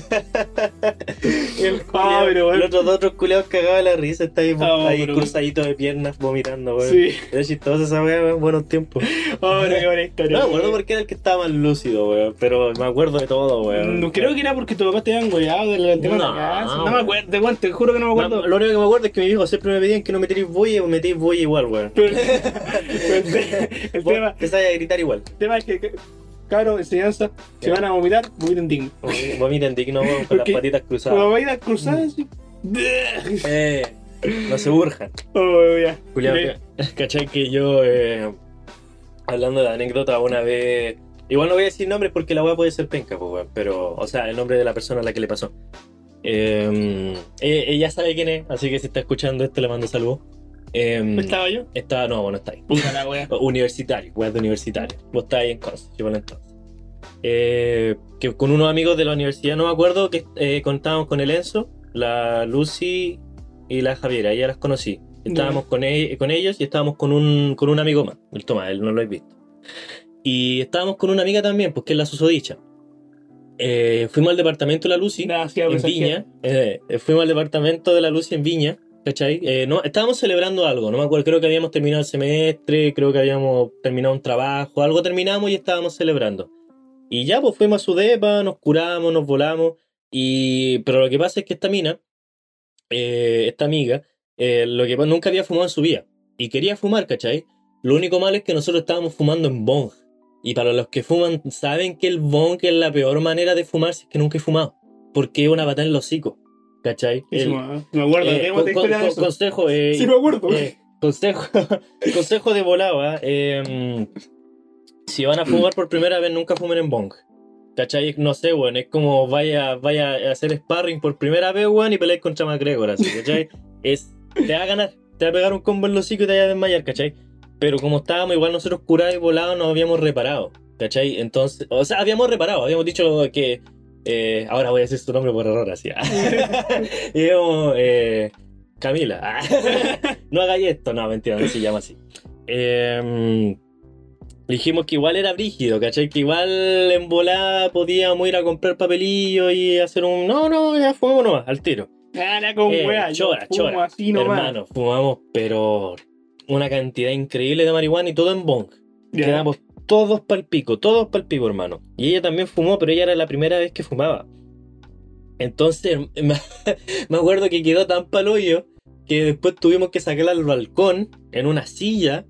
El Ah, culiao- pero bueno. Los otros otros culiados de la risa, está ahí, Ah, ahí cruzadito de piernas vomitando, weón. Sí. Era chistosa esa weá, weón, buenos tiempos. Oh, pero qué buena historia. No me acuerdo por qué era el que estaba más lúcido, weón, pero me acuerdo de todo, weón. No, creo que era porque tus papás te habían goleado No, de la casa. No weón. me acuerdo, te, juro que no me acuerdo. lo único que me acuerdo es que mi hijo siempre me pedían que no metéis bulla o metéis bulla igual, weón. El, tema, empezáis a gritar igual. el tema es que, cabrón, enseñanza, si Ya. van a vomitar, vomiten digno. Vomiten digno, weón, con las Porque- patitas cruzadas. vainas cruzadas, así. Eh, no se burjan. Oh, ya. Julián, Eh, ¿cachai que yo, eh, hablando de anécdota, una vez. Igual no voy a decir nombres porque la weá puede ser penca, pues, weón, pero, o sea, el nombre de la persona a la que le pasó. Eh, eh, ella sabe quién es, así que si está escuchando esto le mando saludos. Eh, ¿Estaba yo? está, no, bueno, está ahí. Puta la wea. Universitario, weá de universitario. Vos estás ahí en Conce, yo por entonces. Eh, que con unos amigos de la universidad, no me acuerdo, que eh, contábamos con el Enzo, la Lucy y la Javiera, ya las conocí. Estábamos con, e- con ellos y estábamos con un, con un amigo más, el Tomás, él no lo he visto. Y estábamos con una amiga también, pues que es la susodicha. Eh, fuimos al departamento de la Lucy hacía en. Viña. eh, fuimos al departamento de la Lucy en Viña, ¿cachai? Eh, no, estábamos celebrando algo, no me acuerdo, creo que habíamos terminado el semestre, creo que habíamos terminado un trabajo, algo terminamos y estábamos celebrando. Y ya, pues fuimos a su depa, nos curamos, nos volamos. Y... Pero lo que pasa es que esta mina, eh, esta amiga, eh, lo que nunca había fumado en su vida. Y quería fumar, ¿cachai? Lo único malo es que nosotros estábamos fumando en bong. Y para los que fuman, saben que el bong es la peor manera de fumar si es que nunca he fumado. Porque es una patada en el hocico, ¿cachai? Sí, El- me acuerdo, eh, con- con- consejo, Sí, me acuerdo. consejo, consejo de volado. Eh, si van a fumar por primera vez, nunca fumen en bong. ¿Cachai? No sé, weón. Es como vaya, vaya a hacer sparring por primera vez, weón, y pelear contra McGregor, así, ¿cachai? Es, te va a ganar, te va a pegar un combo en los hocico y te va a desmayar, ¿cachai? Pero como estábamos, igual nosotros curados y volados, nos habíamos reparado, ¿cachai? Entonces, o sea, habíamos reparado, habíamos dicho que. eh, ahora voy a decir su nombre por error, así. y digamos, eh, Camila. no hagáis esto, no, mentira, no se llama así. Eh, dijimos que igual era brígido, ¿cachai? Que igual en volada podíamos ir a comprar papelillo y hacer un. No, no, ya fumamos nomás, al tiro. Gana con Eh, wea. yo chora, chora. así nomás. Hermano, fumamos, pero una cantidad increíble de marihuana y todo en bong. Quedamos todos pa'l pico, todos pa'l pico, hermano. Y ella también fumó, pero ella era la primera vez que fumaba. Entonces, me, acuerdo que quedó tan pal hoyo que después tuvimos que sacarla al balcón en una silla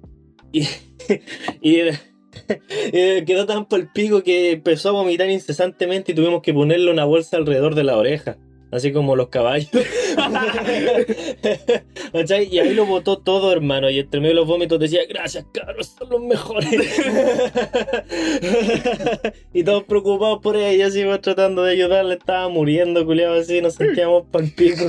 y, y, y quedó tan por el pico que empezó a vomitar incesantemente y tuvimos que ponerle una bolsa alrededor de la oreja. Así como los caballos. Y ahí lo botó todo, hermano. Y entre medio de los vómitos decía, gracias, cabros, son los mejores. y todos preocupados por ella, así iba tratando de ayudarle. Estaba muriendo, culiado, así. Nos sentíamos pa'l pico.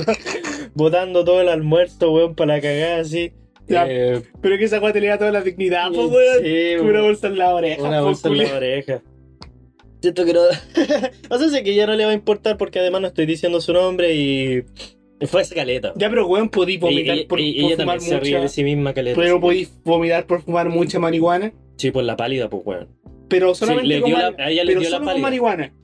botando todo el almuerzo, weón, para la cagada, así. Ya, Eh, Pero es que esa weá te le da toda la dignidad, pues, Sí, weón. Una weón. bolsa en la oreja. Una po, bolsa en la oreja. Siento que no. o sea, sé que ya no le va a importar porque además no estoy diciendo su nombre y. Fue esa caleta. Ya, pero weón, podí vomitar Ella- por, ella por también fumar se ríe mucha. de sí misma caleta. Pero sí. podí vomitar por fumar mucha marihuana. Sí, por la pálida, pues, weón. Pero solamente le con, la- a ella le pero dio la solo con pálida. marihuana.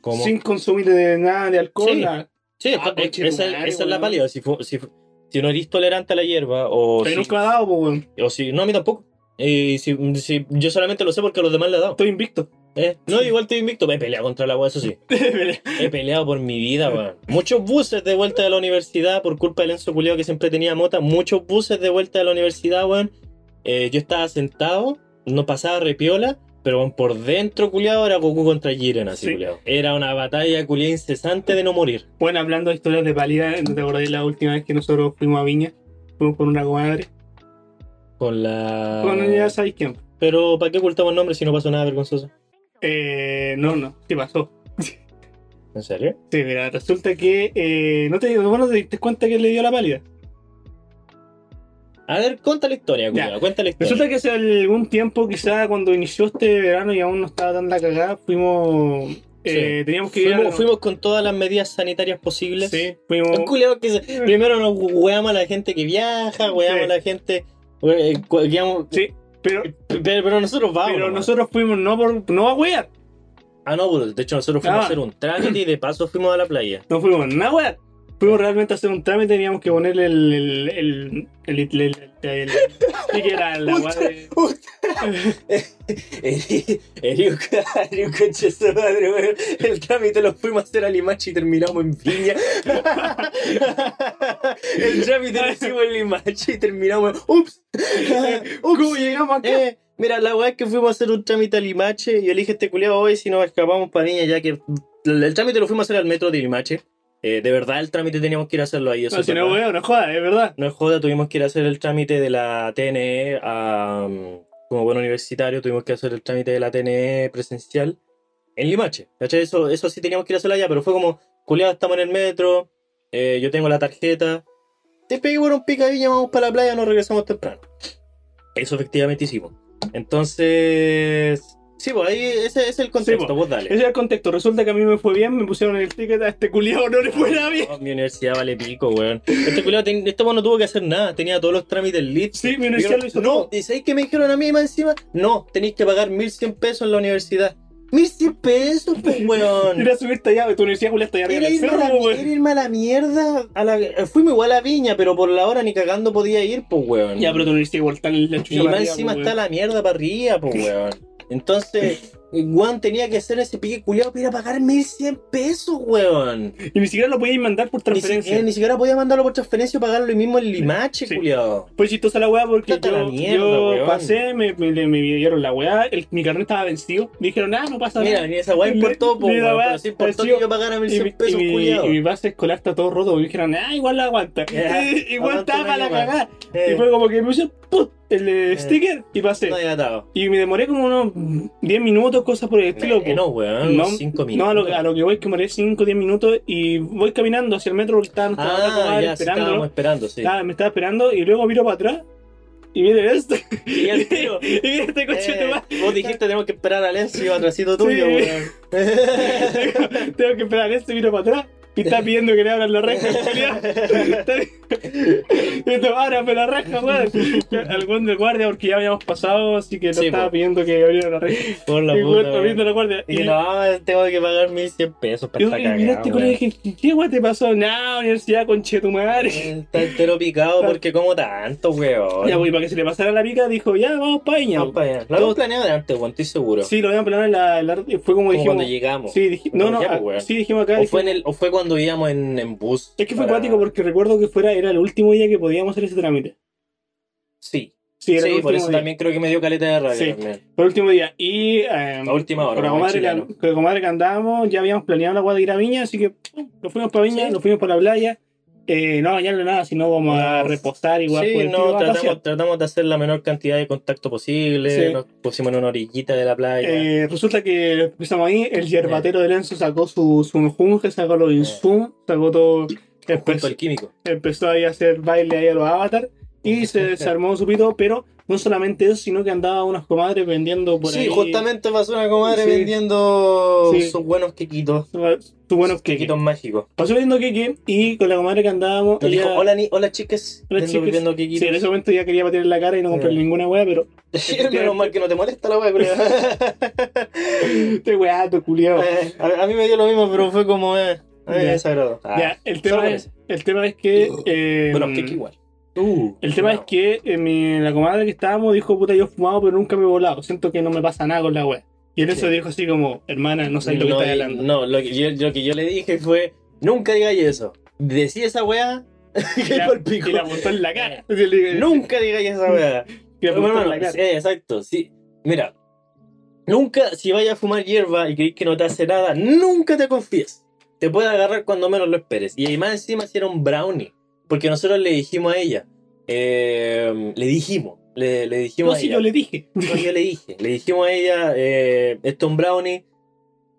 ¿Cómo? Sin consumir de nada de alcohol. Sí. nada. Sí, Ah, es- esa, esa es la pálida. Si, fu- si, fu- si no eres tolerante a la hierba o Pero si, nunca me ha dado, pues, weón. o si. No, a mí tampoco. Y si, si- yo solamente lo sé porque a los demás le he dado. Estoy invicto. ¿Eh? No, igual estoy invicto. Me he peleado contra la agua, eso sí. He peleado por mi vida, weón. Muchos buses de vuelta de la universidad por culpa del Enzo culiao que siempre tenía mota. Muchos buses de vuelta de la universidad, weón. Eh, yo estaba sentado, no pasaba repiola, pero por dentro, culiado, era Goku contra Jiren, así, Sí. culiao. Era una batalla culiada incesante de no morir. Bueno, hablando de historias de pálida, ¿no te acordás la última vez que nosotros fuimos a Viña? Fuimos con una comadre. Con la. Con ya sabéis quién. Pero, ¿para qué ocultamos nombres si no pasó nada vergonzoso? Eh, no, no, ¿qué pasó? ¿En serio? Sí, mira, resulta que eh, no te bueno, te diste cuenta que le dio la pálida. A ver, cuenta la historia, culiao. Cuenta la historia. Resulta que hace algún tiempo, quizá cuando inició este verano y aún no estaba tan la cagada, fuimos. eh, teníamos que ir a- fuimos con todas las medidas sanitarias posibles. Sí, fuimos. Que primero nos weamos a la gente que viaja, weamos Sí. a la gente. we- eh, Sí, pero, pero, pero nosotros vamos. pero nosotros fuimos no por no a wear. Ah, no, pues, de hecho nosotros fuimos Ah. a hacer un trámite y de paso fuimos a la playa. No fuimos nada wear. Fuimos realmente a hacer un trámite, teníamos que ponerle el. el. el. el. el. el, el-. El trámite lo fuimos a hacer a Limache y terminamos en Viña. El trámite lo hicimos en Limache y terminamos. ¡Ups! ¿Cómo llegamos acá? Eh, mira, la weá es que fuimos a hacer un trámite a Limache y yo le dije este culiao hoy si nos escapamos para Viña ya que el, el trámite lo fuimos a hacer al metro de Limache. Eh, de verdad el trámite teníamos que ir a hacerlo ahí. Eso No, es si no, no joda, es verdad. No es joda, tuvimos que ir a hacer el trámite de la TNE a, um, como buen universitario, tuvimos que hacer el trámite de la TNE presencial en Limache. ¿Cachai? Eso, eso sí teníamos que ir a hacerlo allá, pero fue como, culiado, estamos en el metro, eh, yo tengo la tarjeta, te pegué por un picadillo, vamos para la playa, nos regresamos temprano. Eso efectivamente hicimos. Entonces, sí, pues ahí ese, es el contexto, pues. vos dale. Ese es el contexto. Resulta que a mí me fue bien, me pusieron el ticket a este culiado, no le fue nada bien. No, mi universidad vale pico, weón. Este culiado, ten- este no tuvo que hacer nada, tenía todos los trámites listos. Sí, mi universidad Dijeron, lo hizo No, todo. ¿y sabéis qué me dijeron a mí más encima? No, tenéis que pagar 1100 pesos en la universidad. 1100 pesos, pues, weón. Ir a subirte allá, tu universidad culia está allá arriba Era irme, cerro, la, weón. era irme a la mierda. A la, eh, fuimos igual a Viña, pero por la hora ni cagando podía ir, pues, weón. Ya, pero tu universidad igual está en la chucha y más arriba, encima weón. está la mierda para arriba, pues, weón. Entonces, Juan tenía que hacer ese pique culiado para ir a pagar 1100 pesos, weón. Y ni siquiera lo podíais mandar por Ni, transferencia. siquiera- ni siquiera podía mandarlo por transferencia y pagarlo mismo en Limache, Sí. culiado. Fue chistosa la weá porque la yo, mierda, yo weón. pasé, me, me, me dieron la weá, el- mi carnet estaba vencido. Me dijeron, ah, no pasa Mira, nada. ni esa weá importó, po, weón, sí importó que yo pagara Y, 1100 mi- pesos, y culiado. y mi base escolar está todo roto. Me dijeron, ah, igual la aguanta. Ya, igual estaba para la cagada. Eh, Y fue como que me ¡put! el eh, Eh. sticker y pasé. no. Y me demoré como unos 10 minutos, cosas por el estilo. po. no, weón, No, 5 No, minutos. a lo, que- a lo que voy es que me demoré 5 o 10 minutos y voy caminando hacia el metro porque estaba otra Ah, ya, estábamos esperando, sí. Estaba- me estaba esperando y luego miro para atrás y mire esto. Y el tiro. y mira este coche Eh, vos dijiste tenemos que esperar a Lenzo y iba atrásito tuyo, Sí. weón. Tengo que esperar esto y miro para atrás. Y está pidiendo que le abran la reja. esto, ábrame la reja, weón. Algún del guardia, porque ya habíamos pasado, así que no Sí, estaba po. pidiendo que abriera la reja. Por la y puta, abriendo la guardia. Y no, tengo que pagar 1100 pesos para esta y miraste cagada, con dije, ¿qué weón te pasó? Nah, universidad conche tu madre. Está entero picado porque como tanto, weón. Ya, pues, y para que se le pasara la pica, dijo, ya, vamos pa' Viña. Vamos para allá. Lo habíamos planeado de antes, weón, estoy seguro. Sí, lo habían planeado en la, la- Fue como, como dijimos. cuando llegamos. Sí, diji- no, no, Ya, pues, ah, sí, dijimos acá. o, fue en dijimos- el, o fue cuando cuando íbamos en, en bus. Es que fue para- cuático porque recuerdo que fuera, era el último día que podíamos hacer ese trámite. Sí, Sí, era sí, el por eso día. también creo que me dio caleta de rabia Sí. también. El último día. Y eh, última hora, con, la comadre que, con la comadre que andábamos, ya habíamos planeado la guada de ir a Viña, así que pum, nos fuimos para Viña, Sí. nos fuimos para la playa. Eh, no bañarle nada, sino vamos a No. reposar igual Sí, por el no, tratamos, tratamos de hacer la menor cantidad de contacto posible. Sí. Nos pusimos en una orillita de la playa. Eh, resulta que empezamos ahí, el yerbatero de Lenzo sacó su, su sacó los insumos, sacó todo. Empezó, al químico. empezó ahí a hacer baile ahí a los avatar y se desarmó su pito, pero no solamente eso, sino que andaba unas comadres vendiendo por sí, ahí. justamente pasó una comadre Sí. vendiendo Sí. sus buenos quequitos. Sus buenos. Quequitos mágicos. Pasó vendiendo queque y con la comadre que andábamos. Nos dijo, ella- hola, ni hola chicas, Hola, chicas. Sí, en ese momento ya quería en la cara y no comprarle Sí. ninguna wea, pero. Menos mal que no te molesta la wea. Este weato, culiao. Eh, a, a mí me dio lo mismo, pero fue como, eh, eh, Ya. desagrado. Ah, ya, el tema, es, el tema es que. eh, Bueno, queque igual. Uh, El tema es que eh, mi- la comadre que estábamos dijo, puta, yo he fumado, pero nunca me he volado. Siento que no me pasa nada con la wea. Y en eso dijo así como, hermana, no sabes lo que no, estás y- hablando. no, lo que, yo, lo que yo le dije fue, nunca digáis eso. Decí esa weá, Y que la- y la apuntó en la cara. Nunca digáis esa weá. y la apuntó en la cara. sí, exacto, sí. Mira, nunca, si vayas a fumar hierba y crees que no te hace nada, nunca te confíes. Te puede agarrar cuando menos lo esperes. Y más encima si era un brownie. Porque nosotros le dijimos a ella, eh, le dijimos, le, le dijimos No, a si ella. yo le dije. No, yo le dije, le dijimos a ella, eh, esto un brownie,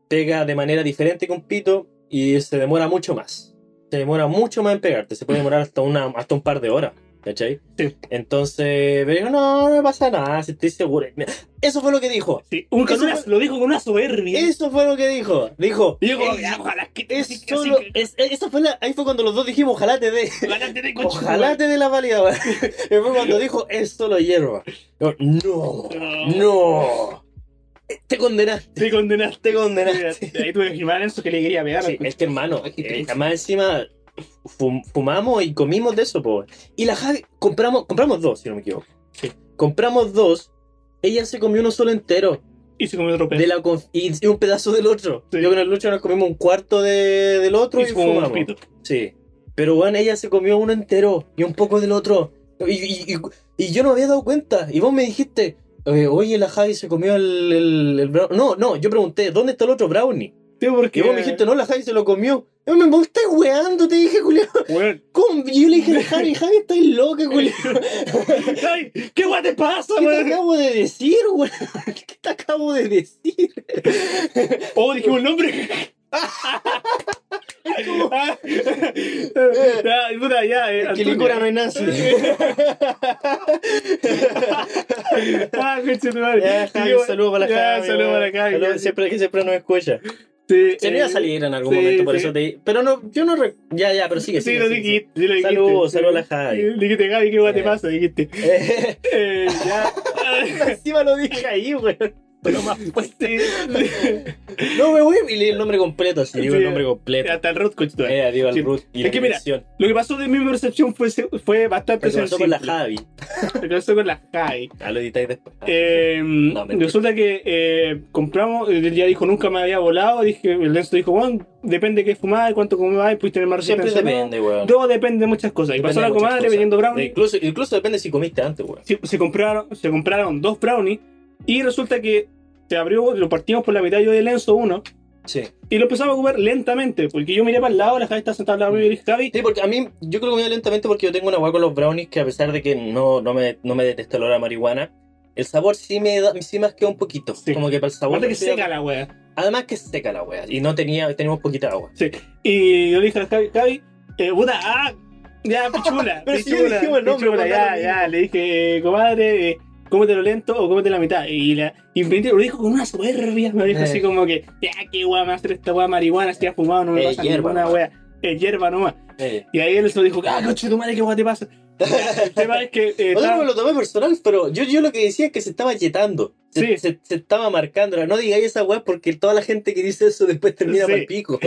pega de manera diferente que un pito y se demora mucho más. Se demora mucho más en pegarte, se puede demorar hasta, una, hasta un par de horas, ¿cachai? Sí. Entonces, me dijo, no, no me pasa nada, si estoy seguro. Mira, Eso fue lo que dijo. Sí, un una- lo dijo con una soberbia. Eso fue lo que dijo. Dijo, Y yo como, "Es- ya, ojalá que es así- solo, así que- es- eso fue la- ahí fue cuando los dos dijimos, ojalá te dé. ojalá te dé concha, Ojalá te dé la válida. weón". Y fue cuando dijo, es solo hierba. Yo, no, No. no. Te condenaste. Te condenaste. Te condenaste. Ahí tuve que firmar eso que le quería pegar. Sí, es que hermano, eh, además encima fum- fumamos y comimos de eso, po. Y la Javi, compramos, compramos dos, si no me equivoco. Sí. Compramos dos, ella se comió uno solo entero. Y se comió otro pedo. De la y, y un pedazo del otro. Sí. Yo con el Lucho nos comimos un cuarto de, del otro y, y un fumamos. pito. Sí. Pero bueno, ella se comió uno entero y un poco del otro. Y, y- y- y yo no me había dado cuenta. Y vos me dijiste, eh, oye, la Javi se comió el, el, el brownie. No, no, yo pregunté, ¿dónde está el otro brownie? Sí, porque. Y vos me dijiste, no, la Javi se lo comió. Y me vos estás weando, te dije, Julián. Weón. Yo le dije a Javi, Javi, estás loca, Julián. Ay, ¿Qué guay te pasa, ¿Qué te weón? acabo de decir, weón? ¿Qué te acabo de decir? Oh, dijimos el nombre. ya, puta, ya, eh, Que licura no hay nazi. ah, conche tu madre. Ya, Javi, un saludo para la Javi. saludo para la weón. Javi. Siempre que siempre nos escucha. Sí, Se me iba a eh, salir en algún sí, momento, por sí. eso te di- Pero no, yo no. Ya, ya, pero sigue, Sí, sigue. lo sigue, dijiste. sí lo dijiste. Saludos, saludos a la Javi. Sí, Dijiste, Gaby, ¿qué guay te Eh. pasa? Dijiste. sigue. Eh, ya. Encima lo dije ahí, weón. Pero más fuerte. No me voy y leí el nombre completo, digo Sí. el nombre completo. Hasta el root, madre. Eh, digo el Sí. root y Es la que mira. Lo que pasó de mi percepción fue, fue bastante Lo que pasó con la. Javi. Lo que pasó con la Javi. Ah, lo editáis después. Eh, resulta que eh, compramos, él ya dijo nunca me había volado, dije, el Lenzo dijo, bueno, depende de qué fumar, cuánto comás, puedes tener más Siempre o no. depende, weón. Todo depende de muchas cosas. Y pasó la comadre vendiendo brownies. Incluso, incluso depende si comiste antes, weón. Se compraron, se compraron dos brownies y resulta que se abrió, lo partimos por la mitad yo de Lenzo uno Sí. y lo empezamos a comer lentamente porque yo miré para el lado, la Javi está sentada al lado mío y dije, Javi, Sí, porque a mí, yo creo que muy lentamente porque yo tengo una hueá con los brownies que a pesar de que no, no, me, no me detesta el olor a marihuana, el sabor sí me da, sí me asquea un poquito. Sí. Como que para el sabor. aparte que seca la wea. Además que seca la wea. Y no tenía, teníamos poquita agua. Y yo le dije a Javi, Javi, eh, puta, ah, ya, pichula, Pero si ya pichula, dijimos el nombre, pichula, ya, ya, le dije, eh, comadre, eh, cómetelo lento o cómete la mitad. Y, la, y me lo dijo con una soberbia, me dijo Eh. así como que, ya, qué me hacer esta wea marihuana, si has fumado, no me Eh, pasa hierba ninguna wea, es hierba nomás. Eh. Y ahí él se dijo, ah, coche tu madre, qué wea te pasa. El tema es que, eh, O sea, estaba- no me lo tomé personal, pero yo, yo lo que decía es que se estaba yetando. Se, Sí. se, se estaba marcando. No digáis esa weá porque toda la gente que dice eso después termina Sí. para el pico.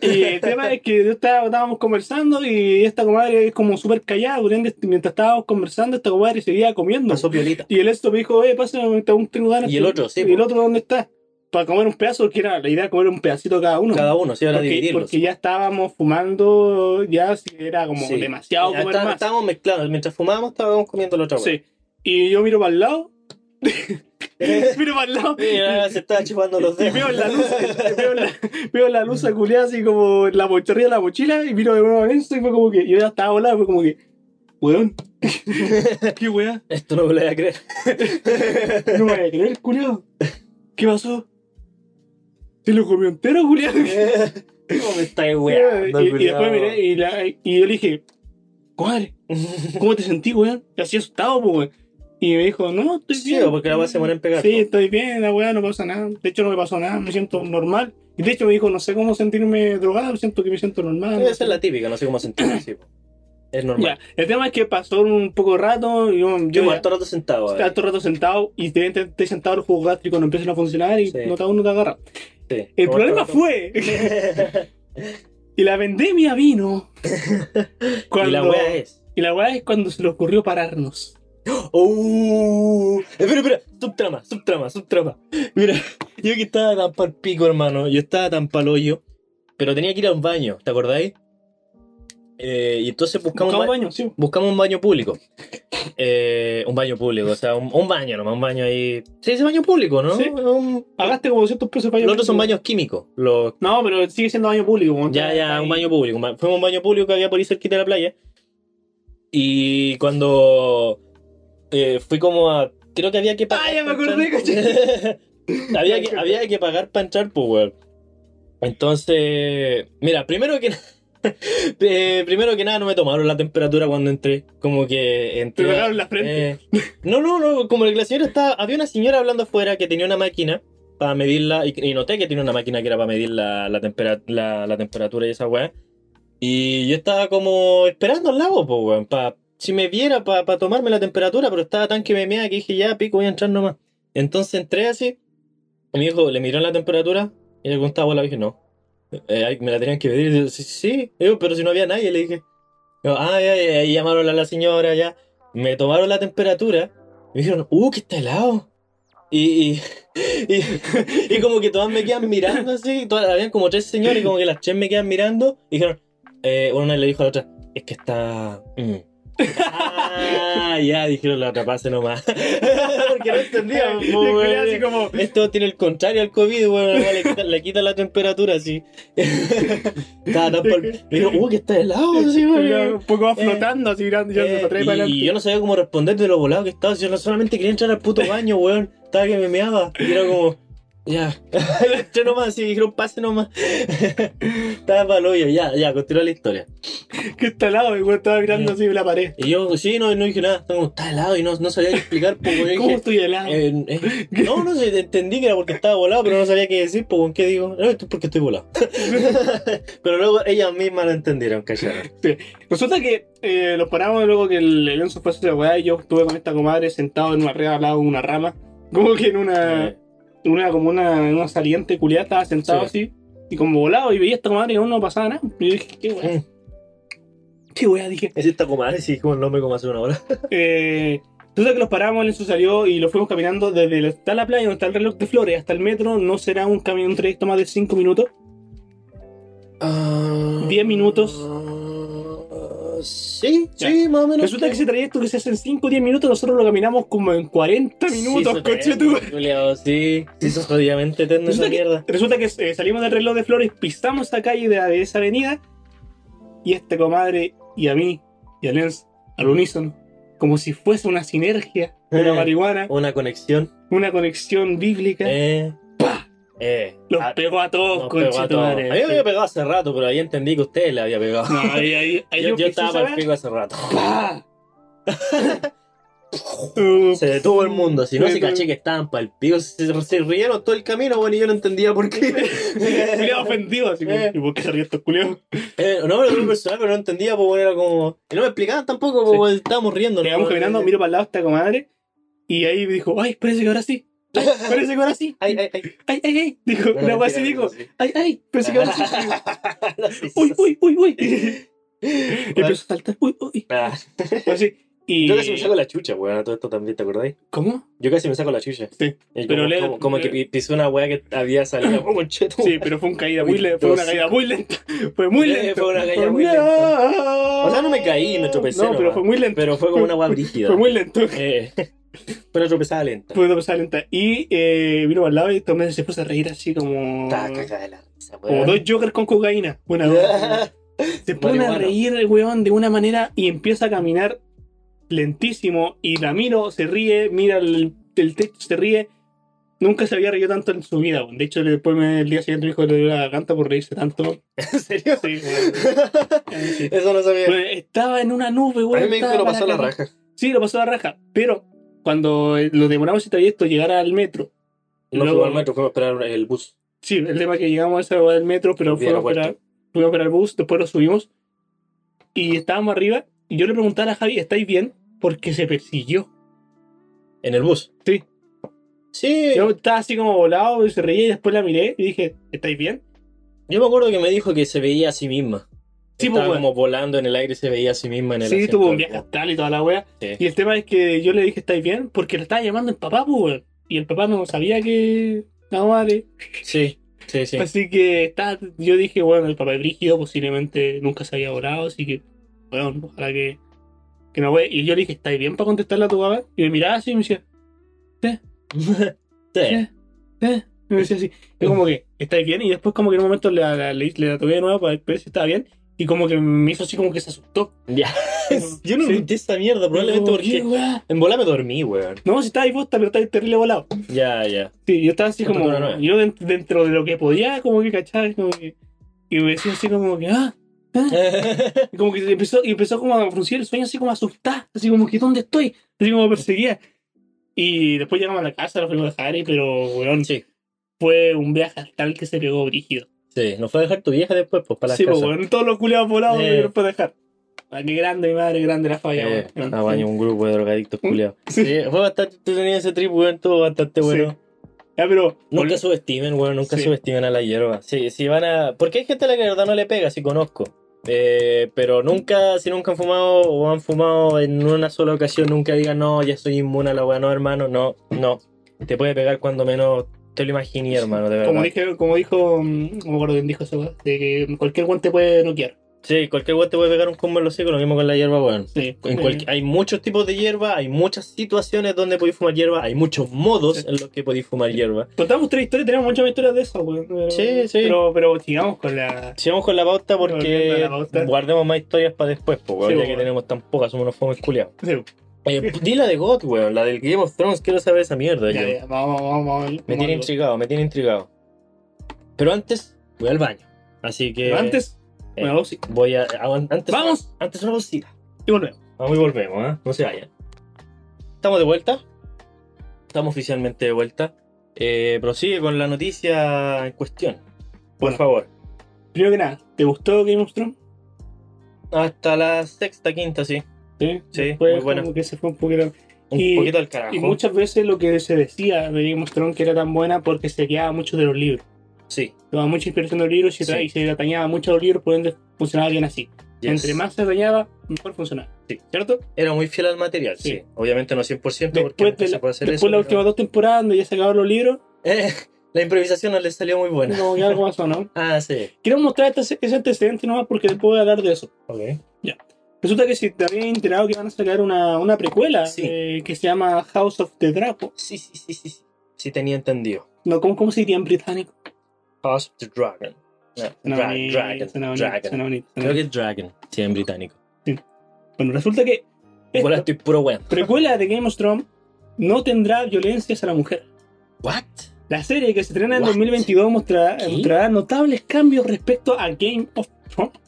Y el tema es que yo estaba, estábamos conversando y esta comadre es como súper callada, ende, mientras estábamos conversando, esta comadre seguía comiendo. Pasó piolita. Y el esto me dijo, eh, pásame, aún tengo ganas. Y el otro, sí, ¿Y el otro dónde está? para comer un pedazo, que era la idea de comer un pedacito cada uno. Cada uno, sí, ahora porque, dividirlos. porque ya estábamos fumando, ya era como Sí. demasiado Ya comer está- más. Estábamos mezclando, mientras fumábamos estábamos comiendo la otra Sí. Y yo miro para el lado. Miro para el lado, Mira, se estaba chupando los y dedos. veo la luz, veo la, veo la luz culiada así como la mochila de la mochila, y miro de nuevo a eso, y fue como que yo ya estaba volado, fue como que, weón, qué weá, Esto no me lo voy a creer. no me voy a creer, culiado. ¿Qué pasó? Se lo comió entero, culiado. ¿Cómo me estáis weando, y, y después miré y, la- y yo le dije, comadre, ¿cómo te sentí, weón? Y así asustado, pues, weón. Y me dijo, no, estoy Sí, bien. porque la weá se pone en pegar. Sí, estoy bien, la weá, no pasa nada. De hecho, no me pasó nada, me siento normal. Y de hecho me dijo, no sé cómo sentirme drogado, siento que me siento normal. Esa es la típica, no sé cómo sentirme así. po. Es normal. Ya, el tema es que pasó un poco de rato y yo, Yo harto rato sentado. todo el rato sentado y de repente estoy sentado, los jugos gástricos no empiezan a funcionar y Sí. no te, uno te agarra. Sí. El problema harto fue rato. y la pandemia vino cuando Y la weá es. y la weá es cuando se le ocurrió pararnos. ¡Oh! Espera, espera, subtrama, subtrama, subtrama. Mira, yo que estaba tan pal pico, hermano. Yo estaba tan pal hoyo, pero tenía que ir a un baño, ¿te acordáis? Eh, y entonces buscamos, Buscamos un ba- baño, sí. buscamos un baño público. Eh, un baño público, o sea, un, un baño nomás, un baño ahí. Sí, ese baño público, ¿no? Sí. Un- Pagaste como 200 pesos para los otros son baños químicos. Los, No, pero sigue siendo baño público. ya, ya, ahí. un baño público. Fuimos a un baño público que había por ahí cerquita de la playa. Y cuando eh, fui como a. Creo que había que pagar. Ah, ya me acordé, entrar. había, que, había que pagar para entrar, pues, weón. Entonces. Mira, primero que. eh, primero que nada, no me tomaron la temperatura cuando entré. Como que Te entré. pegaron la frente. Eh, no, no, no, como que la señora estaba, había una señora hablando afuera que tenía una máquina para medirla, y, y noté que tenía una máquina que era para medir la, la, tempera- la, la temperatura y esa weá. Y yo estaba como esperando al lado, pues weón, para si me viera para tomarme la temperatura, pero estaba tan que me mea que dije, ya, pico, voy a entrar nomás. Entonces entré así, y me dijo, le miró la temperatura, y le contaba, le dije, no. Eh, me la tenían que medir, y yo, sí, sí, yo, pero si no había nadie, le dije. Yo, ah, ya, ya, y llamaron a la señora, ya. Me tomaron la temperatura, y me dijeron, uh, que está helado. Y, y, y, y como que todas me quedan mirando así, todas, habían como tres señores, y como que las tres me quedan mirando, y dijeron, eh, una le dijo a la otra, es que está... mm". Ah, ya, dijeron la otra, pase nomás. Porque no entendía. Y el po, culiao weón. así como, Esto tiene el contrario al COVID, bueno, le quita, le quita la temperatura así. Estaba tan por... Uh, que está helado, así, weón. un poco va Eh, flotando, así ya se Eh, y, yo no sabía cómo responder de lo volado que estaba. Yo no solamente quería entrar al puto baño, weón. Estaba que me meaba. Y era como, ya. Entré nomás, y dijeron, pase nomás. estaba para el hoyo, ya, ya, continúa la historia. Que está al lado, y estaba mirando así la pared. Y yo, sí, no, no dije nada. Estaba como, está helado y no, no sabía qué explicar. Pues. ¿Cómo Dije, estoy helado? Eh, eh, no, no sé, entendí que era porque estaba volado, pero no sabía qué decir, pues, ¿qué digo? No, esto es porque estoy volado. pero luego ellas mismas lo entendieron, callaron. Resulta que eh, los paramos luego que el Alonso fue a hacer la weá y yo estuve con esta comadre sentado en una red al lado de una rama. Como que en una, Eh, una como una, una saliente culiada estaba sentado Sí. así. Y como volado y veía esta comadre y aún no pasaba nada. Y yo dije, qué weá, mm, qué weá, dije. Es esta comadre, sí, como el nombre como hace una hora. Eh, resulta que los paramos, Alonso salió y lo fuimos caminando desde la, está la playa donde está el reloj de flores hasta el metro. No será un camino, un trayecto más de 5 minutos. Diez minutos. Sí, Ya. sí, más o menos. Resulta que ese trayecto que se hace en 5 o 10 minutos, nosotros lo caminamos como en 40 minutos, sí, coche tú. Sí, sí, sos jodidamente eterno esa que, mierda. resulta que eh, salimos del reloj de flores, pisamos esa calle de, de esa avenida y este comadre y a mí y a Lens al unísono, como si fuese una sinergia la Eh. marihuana, Una conexión. una conexión bíblica, Eh. Eh. los ah, pegó a todos, pegó a todos. A mí me había pegado hace rato, pero ahí entendí que usted le había pegado. No, ahí, ahí, ahí yo, estaba para el pico hace rato. Se detuvo el mundo, si no Se caché que estaban para el pico, se, se rieron todo el camino, bueno, y yo no entendía por qué. Culeado ofendido, así como, Eh. ¿y por qué se ríe estos culeados? Eh, no, pero un personal, pero no entendía, pues bueno, era como. Y no me explicaban tampoco, pues Sí. estábamos riendo, ¿no? Llegamos caminando, miro para el lado esta comadre y ahí dijo, ay, parece que ahora sí. Ay, parece que ahora sí. Ay, ay, ay. Ay, ay, ay. Dijo, No, una así dijo, ay, ay, parece que ahora sí. Uy, uy, uy, uy. Y empezó a saltar, uy, uy. Ah, Así. Y... Yo casi me saco la chucha, weón, a todo esto también, ¿te acordáis? ¿Cómo? Yo casi me saco la chucha. Sí. Y Pero como, le- como, como que pi- pisé una weá que había salido. Oh, conchetum. Sí, pero fue una caída muy Uy, lenta. Fue una caída muy lenta. Fue muy lenta. fue una caída muy O sea, no me caí, me tropecé No, pero fue muy lento. Pero fue como una weá brígida. Fue muy lento. Eh, fue una tropezada lenta. Fue una pasada lenta. Y eh, vino al lado y Tomé se puso a reír así como. Estaba cagada de la risa, Como dos jokers con cocaína. Buena dos. Se pone a reír el weón de una manera y empieza a caminar lentísimo. Y la miro, se ríe, mira el, el techo, se ríe. Nunca se había reído tanto en su vida. weón. De hecho, después me- el día siguiente me dijo que le dio la garganta por reírse tanto. ¿En serio? Sí. Eso no sabía. Estaba en una nube, A weón. mí me dijo que lo para pasó la raja. Sí, lo pasó la raja. Pero cuando eh, lo demoramos ese trayecto llegar al metro. No luego- fuimos al metro, fuimos a esperar el bus. Sí, el tema es que llegamos a esa hueá del metro, pero fuimos a, esperar, fuimos a esperar el bus, después lo subimos. Y estábamos arriba. Y yo le preguntaba a Javi, ¿estáis bien? Porque se persiguió. ¿En el bus? Sí. Sí. Yo estaba así como volado y se reía y después la miré y dije, ¿estáis bien? Yo me acuerdo que me dijo que se veía a sí misma. Sí, Estaba pues, como volando en el aire se veía a sí misma en el Sí, tuvo un viaje astral y toda la wea. Sí. Y el tema es que yo le dije, ¿estáis bien? Porque le estaba llamando el papá, pues. Y el papá no sabía que... No, vale. Sí, sí, sí. Así que está, yo dije, bueno, el papá es brígido, posiblemente nunca se había volado, así que, bueno, ojalá que, que no vea. Y yo le dije, ¿estáis bien para contestarle a tu papá? Y me miraba así y me decía, Sí. ¿eh? ¿eh? Y me decía así, yo como que, ¿estáis bien? Y después como que en un momento le, le, le, le toqué de nuevo para ver si estaba bien. Y como que me hizo así como que se asustó. Ya. Yo no Sí. esta mierda, probablemente Como, ¿qué, porque weá? en bola me dormí, weón. No, si estabais vos, pero estabais terrible volado. Ya, ya. Sí, yo estaba así como, cosa nueva. yo dent- dentro de lo que podía, como que cachar, como que, y me decía así como que, ah, ah. Y como que empezó, y empezó como a fruncir el sueño, así como asustar, así como que ¿dónde estoy? Así como perseguía. Y después llegamos a la casa, lo fuimos a dejar, y, pero weón, sí, fue un viaje tal que se pegó brígido. Sí. Nos fue a dejar tu vieja después, pues, para la Sí, pues casa. weón, todos los culiados volados Eh. nos fue a dejar. Ah, qué grande, mi madre, grande la falla, Eh, weón. a baño un grupo de drogadictos culiados. Sí. Sí, fue bastante entretenido ese trip, weón, estuvo bastante bueno. Ya, pero. Nunca subestimen, weón, nunca Sí. subestimen a la hierba. Sí, si van a... Porque hay gente a la que de verdad no le pega, si conozco. Eh, pero nunca, si nunca han fumado o han fumado en una sola ocasión, nunca digan, no, ya soy inmune a la weá, no, hermano, no, no. Te puede pegar cuando menos te lo imaginé, hermano, de verdad. Como, dije, como dijo, mm, no me acuerdo quién dijo eso, weón, de que cualquier guante puede noquear. Sí, cualquier weá te puede pegar un combo en los hocico, lo mismo con la hierba, weón. Sí. En Hay muchos tipos de hierba, hay muchas situaciones donde podéis fumar hierba, hay muchos modos Sí. en los que podéis fumar hierba. Contamos tres historias, tenemos muchas historias de eso, weón. Pero- Sí, sí. Pero, pero sigamos con la. Sigamos con la pauta porque a la pauta. guardemos más historias para después, weón, Sí, ya weón. que tenemos tan pocas, somos unos fomes culiados. Sí, Eh, p- di la de God, weón, la del Game of Thrones, quiero saber esa mierda. ya, yo. ya, vamos, vamos, vamos. Me vamos tiene intrigado, me tiene intrigado. Pero antes, voy al baño. Así que. Pero antes, eh, una. Voy a. Antes, ¡Vamos! Antes una pausita. Y volvemos. Vamos y volvemos, ¿eh? No se vayan. Estamos de vuelta. Estamos oficialmente de vuelta. Eh, prosigue con la noticia en cuestión. Por Bueno. favor. Primero que nada, ¿te gustó Game of Thrones? Hasta la sexta, quinta, sí. Sí, muy buena. como que se fue un poquito. Un Y- poquito al carajo. Y muchas veces lo que se decía de Game of Thrones que era tan buena porque se quedaba mucho de los libros. Sí. Tomaba mucha inspiración de los libros y, Sí. y se atañaba mucho a los libros, por ende funcionaba bien así. yes. Entre más se atañaba, mejor funcionaba. Sí. ¿Cierto? Era muy fiel al material, sí. Sí. Obviamente no 100% porque Después, nunca de se la, puede hacer después eso. las últimas dos temporadas, donde ya se acabaron los libros, Eh, la improvisación no le salió muy buena. como que algo pasó, ¿no? Ah, sí. Quiero mostrar este- ese antecedente nomás porque después voy a hablar de eso. Ok. Resulta que si te habías enterado que van a sacar una, una precuela Sí. eh, que se llama House of the Dragon. Sí, sí, sí, sí. Sí, sí tenía entendido. No, ¿cómo, ¿Cómo se diría en británico? House of the Dragon. No, Suena Dra- Dragon. Dragon. bonito, Creo que es Dragon, sí, en británico. Bueno, resulta que Igual esta estoy puro weón. precuela de Game of Thrones no tendrá violencia hacia la mujer. ¿What? La serie que se estrena en What? 2022 mostrará, mostrará notables cambios respecto a Game of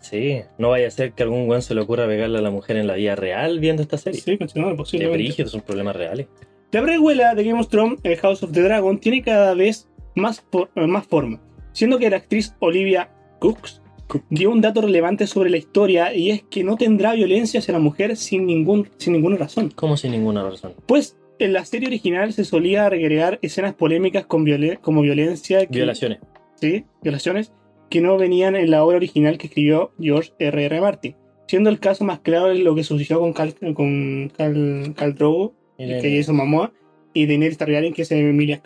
Sí, no vaya a ser que algún weón se le ocurra pegarle a la mujer en la vida real viendo esta serie. Sí, continuamos, Qué posiblemente. brígido, son problemas reales. La precuela de Game of Thrones, el House of the Dragon, tiene cada vez más, eh, más forma, siendo que la actriz Olivia Cooks dio un dato relevante sobre la historia y es que no tendrá violencia hacia la mujer sin, ningún, sin ninguna razón. Como sin ninguna razón. Pues en la serie original se solía agregar escenas polémicas con como violencia, que- Violaciones. sí, violaciones, que no venían en la obra original que escribió George R.R. Martin. siendo el caso más claro de lo que sucedió con Cal, con Cal, Khal Drogo, Y que hizo Momoa, y Daenerys Targaryen, que es Emilia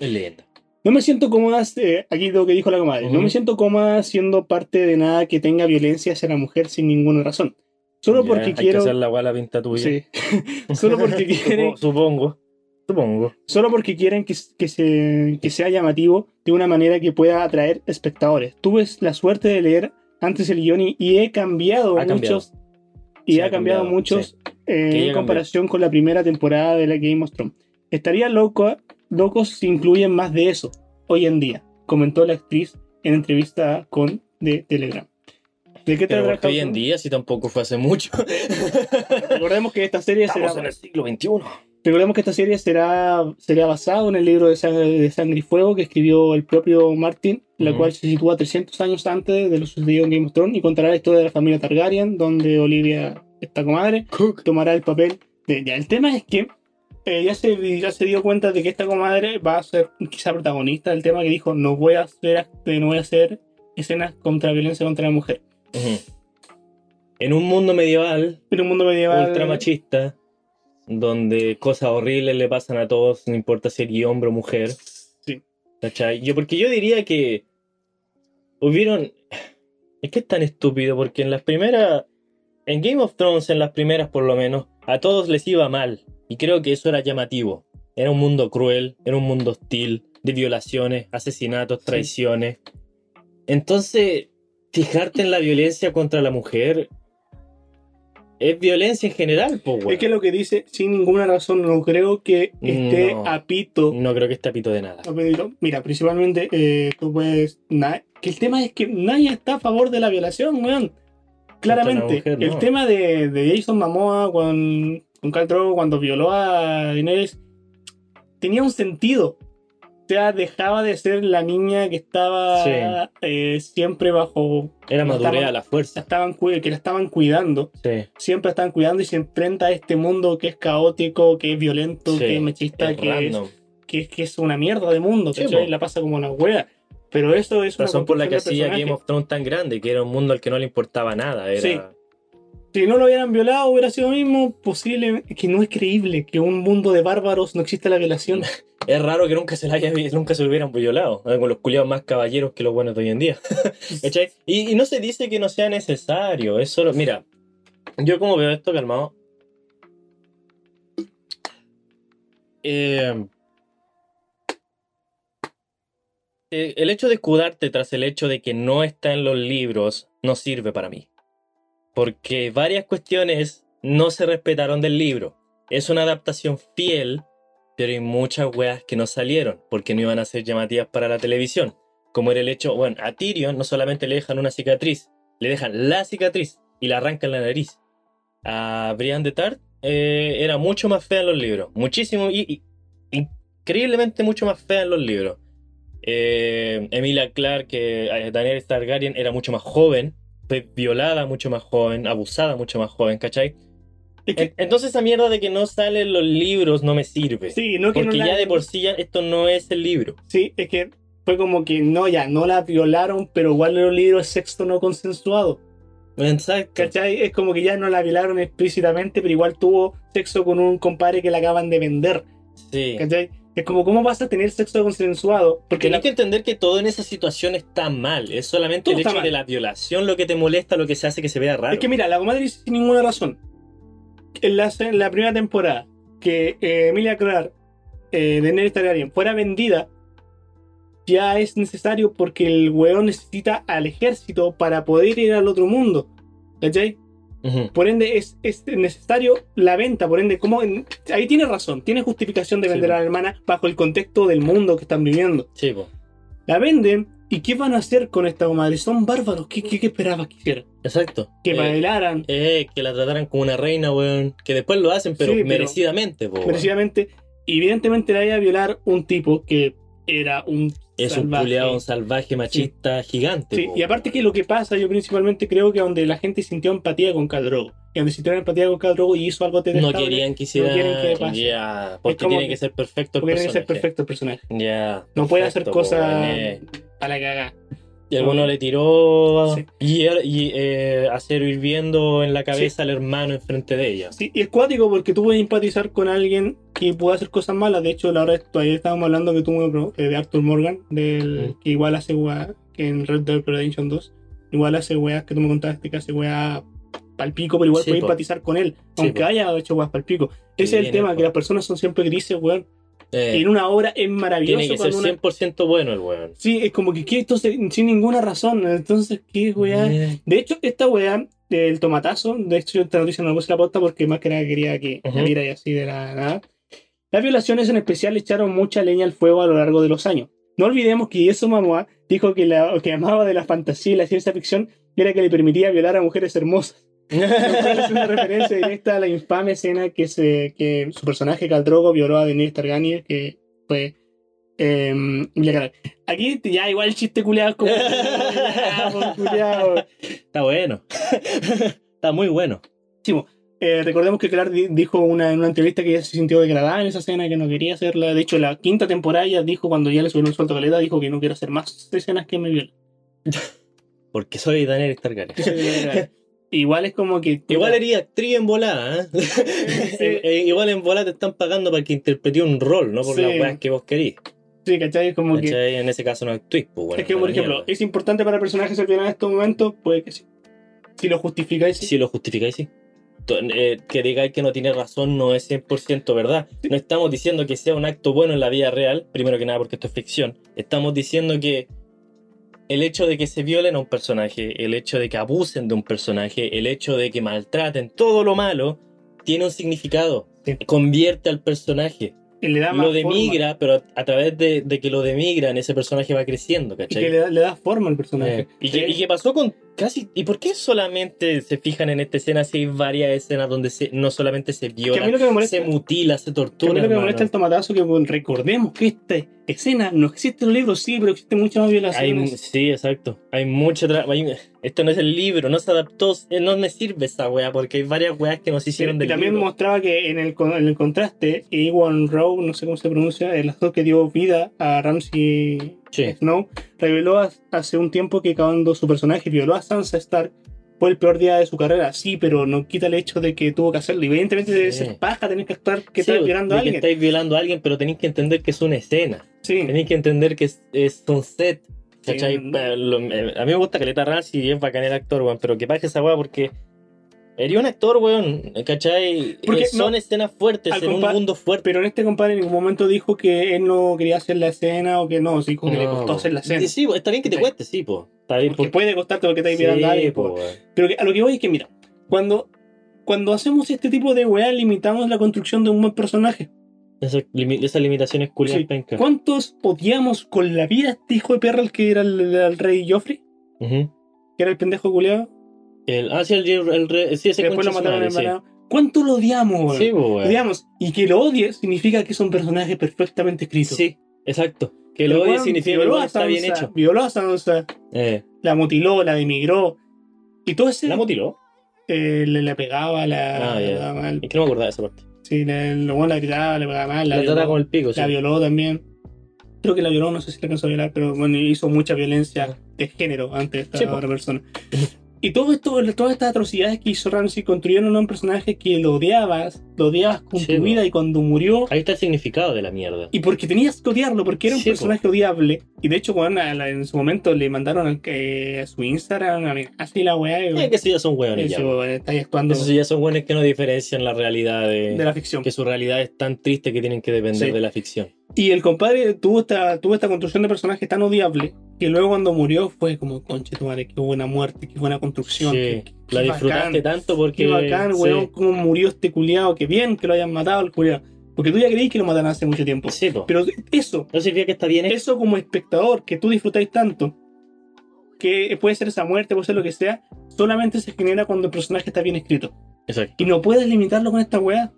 leyenda. No me siento cómoda, eh, aquí lo que dijo la comadre, no me siento cómoda siendo parte de nada que tenga violencia hacia la mujer sin ninguna razón. Solo Ya, porque hay que quiero... hacer la pinta tuya. Sí. Solo porque quieren, Supongo. Supongo. solo porque quieren que, que se, que sea llamativo de una manera que pueda atraer espectadores. Tuve la suerte de leer antes el guion y, y he cambiado Ha cambiado. muchos y Sí, ha cambiado, cambiado, muchos eh, en comparación con la primera temporada de la Game of Thrones. Estaría loco, locos si incluyen más de eso hoy en día, comentó la actriz en entrevista con de Telegram. ¿De qué Pero hoy en día, si tampoco fue hace mucho. Recordemos que esta serie será, Estamos en el siglo XXI. Recordemos que esta serie será, será basado en el libro de sangre, de Sangre y Fuego que escribió el propio Martin, la cual se sitúa 300 años antes de lo sucedido en Game of Thrones y contará la historia de la familia Targaryen, donde Olivia, esta comadre, tomará el papel de ella. El tema es que eh, ya, se, ya se dio cuenta de que esta comadre va a ser quizá protagonista del tema que dijo no voy a hacer, act- no voy a hacer escenas contra violencia contra la mujer. Ujú. En un mundo medieval, En un mundo medieval ultra machista, donde cosas horribles le pasan a todos, no importa si eres hombre o mujer. Sí. ¿Cachai? Yo, porque yo diría que hubieron. Es que es tan estúpido, porque en las primeras. En Game of Thrones, en las primeras por lo menos, a todos les iba mal. Y creo que eso era llamativo. Era un mundo cruel, era un mundo hostil, de violaciones, asesinatos, Sí. traiciones. Entonces, fijarte en la violencia contra la mujer es violencia en general, pues, Es que lo que dice, sin ninguna razón, no creo que esté No. a pito. No creo que esté apito de nada. Mira, principalmente eh, tú puedes. que el tema es que nadie está a favor de la violación, weón. Claramente. mujer, El tema de, de Jason Momoa con, con Drogo cuando violó a Daenerys tenía un sentido. Sea, dejaba de ser la niña que estaba Sí. eh, siempre bajo. Era madurez a la fuerza. Estaban, que la estaban cuidando. Sí. Siempre estaban cuidando y se enfrenta a este mundo que es caótico, que es violento, Sí, que es machista, es que es que, que es una mierda de mundo, po. La pasa como una wea. Pero eso es una Razón por la que hacía Game of Thrones tan grande, que era un mundo al que no le importaba nada. Era... Si no lo hubieran violado, hubiera sido lo mismo. Posible que no es creíble que un mundo de bárbaros no exista la violación. Es raro que nunca se, la haya, nunca se lo hubieran violado. ¿eh? Con los culiados más caballeros que los buenos de hoy en día. Y no se dice que no sea necesario. Es solo. Mira, yo como veo esto calmado. Eh, eh, el hecho de escudarte tras el hecho de que no está en los libros no sirve para mí. Porque varias cuestiones no se respetaron del libro. Es una adaptación fiel, pero hay muchas weas que no salieron porque no iban a ser llamativas para la televisión. Como era el hecho, bueno, a Tyrion no solamente le dejan una cicatriz, le dejan la cicatriz y le arrancan la nariz. A Brian de Tart eh, era mucho más fea en los libros, muchísimo y, increíblemente mucho más fea en los libros. Eh, Emilia Clarke, que eh, Daenerys Targaryen era mucho más joven, violada mucho más joven, abusada mucho más joven, ¿cachai? Es que, En- Entonces esa mierda de que no sale en los libros no me sirve. sí, no que porque no la- ya de por sí ya esto no es el libro. Sí, es que fue como que no, ya, no la violaron, pero igual en los libros es sexo no consensuado. Exacto. ¿Cachai? Es como que ya no la violaron explícitamente, pero igual tuvo sexo con un compadre que la acaban de vender. Sí. ¿Cachai? Es como, ¿cómo vas a tener sexo consensuado? Porque la, hay que entender que todo en esa situación está mal. Es solamente Todo el hecho mal. de la violación lo que te molesta, lo que se hace que se vea raro. Es que mira, la comadre dice sin ninguna razón. En la, en la primera temporada, que eh, Emilia Clarke, eh, de Daenerys Targaryen, fuera vendida, ya es necesario porque el weón necesita al ejército para poder ir al otro mundo. ¿Cachai? Por ende, es, es necesario la venta. Por ende, ¿cómo? en- ahí tiene razón. Tiene justificación de vender a la hermana bajo el contexto del mundo que están viviendo. Sí, po. La venden. ¿Y qué van a hacer con esta comadre? Son bárbaros. ¿Qué, qué, qué esperabas que hicieran? Exacto. Que Eh, bailaran. eh, que la trataran como una reina, weón. Que después lo hacen, pero Sí, pero- merecidamente, po, weón. merecidamente. Y evidentemente la iba a violar un tipo que era un. Es un salvaje. un salvaje machista gigante. Sí, y aparte que lo que pasa, yo principalmente creo que donde la gente sintió empatía con Khal Drogo. Y donde sintió empatía con Khal Drogo y hizo algo No querían que hiciera. quieren que pase. Ya, porque tiene que- que ser perfecto el porque tiene que ser perfecto el personaje. Ya. No puede hacer cosas eh. a la cagada. Y el bueno le tiró Sí. y, y eh, acero hirviendo en la cabeza al hermano enfrente de ella. Sí, y es cuático porque tú puedes empatizar con alguien que puede hacer cosas malas. De hecho, la hora todavía estábamos hablando que tú eh, de Arthur Morgan, del, que igual hace weá, que en Red Dead Redemption 2, igual hace weá que tú me contaste que hace weá palpico, pero igual Sí, puedes empatizar con él, Sí, aunque po. haya hecho weá palpico. Sí, Ese es el tema, po. que las personas son siempre grises, weón. Eh, en una obra es maravilloso. tiene que ser cuando una- 100% bueno el weón. Sí, es como que ¿qué? entonces sin ninguna razón. Entonces, ¿qué weá? Eh, De hecho, esta weá del tomatazo, de hecho, yo esta noticia no puse la posta porque más que nada quería que la viera y así de la nada. Las violaciones en especial echaron mucha leña al fuego a lo largo de los años. No olvidemos que eso Mamá dijo que lo que amaba de la fantasía y la ciencia ficción era que le permitía violar a mujeres hermosas. Lo cual es una referencia directa a la infame escena que, se, que su personaje Caldrogo violó a Daenerys Targaryen, que fue eh. Aquí ya igual el chiste culeado como... Está bueno. Está muy bueno. Eh, recordemos que Clark di- dijo una, en una entrevista que ella se sintió degradada en esa escena, que no quería hacerla. De hecho, la quinta temporada dijo, cuando ya le subieron un sueldo a dijo que no quiero hacer más escenas que me violen. Porque soy Daenerys Targaryen. Igual es como que... Igual eres actriz en volada, ¿eh? Eh, Igual en volada te están pagando para que interprete un rol, no por Sí. las weas que vos querís. Sí, ¿cachai? Es como que... En ese caso no actriz, pues bueno. es que, por ejemplo, mierda. ¿es importante para el personaje ser violado en estos momentos? Puede que sí. Si lo justificáis, sí. Si lo justificáis, sí. Eh, que digáis que no tiene razón no es 100% verdad. No estamos diciendo que sea un acto bueno en la vida real, primero que nada porque esto es ficción. Estamos diciendo que el hecho de que se violen a un personaje, el hecho de que abusen de un personaje, el hecho de que maltraten todo lo malo, tiene un significado. Convierte al personaje. Le da más Lo demigra, pero a través de, de que lo demigran, ese personaje va creciendo, forma. Y ¿cachai? que le da, le da forma al personaje. Eh, ¿Y, qué, y qué pasó con casi... ¿Y por qué solamente se fijan en esta escena si hay varias escenas donde se, no solamente se Que a mí viola, lo que me molesta... se mutila, se Que a tortura? mí lo que me molesta el tomatazo que bueno, recordemos que esta escena no existe en los libros, sí, pero existe mucha más Hay, violaciones. sí, exacto. Hay mucho... tra- hay- esto no es el libro, no se adaptó, eh, no me sirve esa wea, porque hay varias weas que nos hicieron y del también libro. mostraba que en el, en el contraste, Ewan Rowe, no sé cómo se pronuncia, el actor que dio vida a Ramsay Sí. Snow, reveló ha- hace un tiempo que cuando su personaje violó a Sansa Stark fue el peor día de su carrera. Sí, pero no quita el hecho de que tuvo que hacerlo. Evidentemente debe Sí. ser paja tener que estar que Sí, estás violando a de que alguien. estáis violando a alguien, pero tenéis que entender que es una escena. Sí. Tenéis que entender que es, es un set. ¿Cachai? Sí. Eh, a mí me gusta Caleta Ramsey y es bacán el actor, weón. Pero que pasa esa weá porque. Sería un actor, weón. ¿Cachai? Porque Eh, son no- escenas fuertes en un mundo fuerte. Pero en este compadre en ningún momento dijo que él no quería hacer la escena o que no, sí, dijo que le costó hacer la escena. Sí, está bien que te Sí. cueste, sí, po. Está bien Porque puede costarte porque estáis violando a alguien. po. Pero que- a lo que voy es que, mira, cuando, cuando hacemos este tipo de weá, limitamos la construcción de un buen personaje. Esa, limi- esas limitaciones culiadas Sí. ¿Cuántos odiamos con la vida a este hijo de perra el que era el, el rey Joffrey? Ujú. Que era el pendejo culiado. El, ah, sí, el, el, re- sí, ese Que después lo mataron en empanado. ¿Cuánto lo odiamos, sí. Sí, weón. Odiamos. Y que lo odie significa que es un personaje perfectamente escrito. Sí, exacto. Que lo odie significa que está bien hecho. Violó a Sansa, Eh, la mutiló, la demigró. Y todo ese. ¿La mutiló? eh, le, le pegaba, la. Ah, ya. mal. Es que no me acordaba de esa parte. Sí, le, lo bueno, la gritaba, le pegaba mal. La, La, violó, trata con el pico, sí. la violó también. Creo que la violó, no sé si la alcanzó a violar, pero bueno, hizo mucha violencia de género ante esta otra persona. Y todo esto, todas estas atrocidades que hizo Ramsey construyeron a un personaje que lo odiabas, lo odiabas con Sí, tu po. vida y cuando murió. Ahí está el significado de la mierda. Y porque tenías que odiarlo, porque era un Sí, po. personaje odiable. Y de hecho, bueno, en su momento le mandaron que- a su Instagram, a así la weá, y Eh, que eso ya son hueones ya. eso, po. estáis actuando Esos ya son hueones que no diferencian la realidad de, de la ficción. que su realidad es tan triste que tienen que depender Sí. de la ficción. Y el compadre tuvo esta, tuvo esta construcción de personaje tan odiable que luego cuando murió fue como, conche tu madre, qué buena muerte, qué buena construcción. Sí, qué- qué la disfrutaste bacán, tanto porque. Qué bacán, sí. weón, cómo murió este culiado, qué bien que lo hayan matado al culiado. Porque tú ya creí que lo mataron hace mucho tiempo. Sí, po. Pero eso, No significa que está bien hecho. eso como espectador, que tú disfrutáis tanto, que puede ser esa muerte, puede ser lo que sea, solamente se genera cuando el personaje está bien escrito. Exacto. Y no puedes limitarlo con esta weá.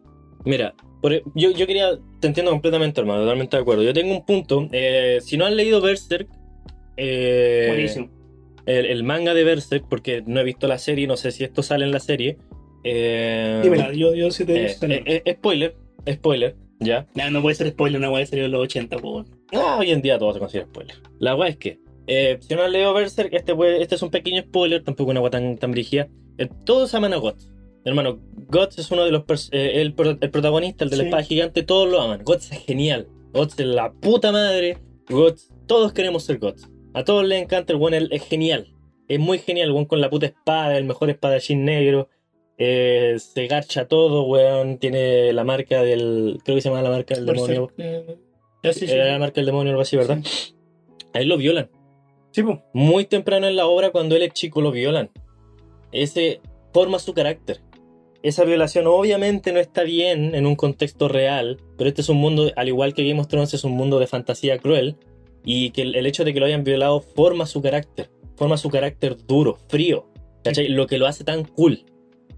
Mira, por- e, yo, yo quería. Te entiendo completamente, hermano, totalmente de acuerdo. Yo tengo un punto. eh, si no han leído Berserk. Eh, Buenísimo. el, el manga de Berserk, porque no he visto la serie, no sé si esto sale en la serie. Eh, Dímela, yo, yo sí te eh, eh, eh, spoiler, spoiler, ya. no, no puede ser spoiler, una weá de serie de los 80, po. weón. Ah, hoy en día todo se considera spoiler. La weá es que Eh, si no leído Berserk, este, puede- este es un pequeño spoiler, tampoco una agua tan, tan brígida. Eh, todos aman a Guts. Hermano, Guts es uno de los. eh, el, el protagonista, el de la Sí. espada gigante, todos lo aman. Guts es genial. Guts es la puta madre. Guts, todos queremos ser Guts. A todos les encanta el buen, él es genial. Es muy genial, el buen con la puta espada, el mejor espadachín negro. Eh, se garcha todo, weón. Tiene la marca del. Creo que se llama la marca del demonio. Berserk, eh, ya sí, sí, Era sí. la marca del demonio algo así, ¿verdad? A él lo violan. Sí, po. Muy temprano en la obra, cuando él es chico, lo violan. Ese forma su carácter. Esa violación obviamente no está bien en un contexto real, pero este es un mundo, al igual que Game of Thrones, es un mundo de fantasía cruel. Y que el, el hecho de que lo hayan violado forma su carácter. Forma su carácter duro, frío. ¿Cachai? Lo que lo hace tan cool.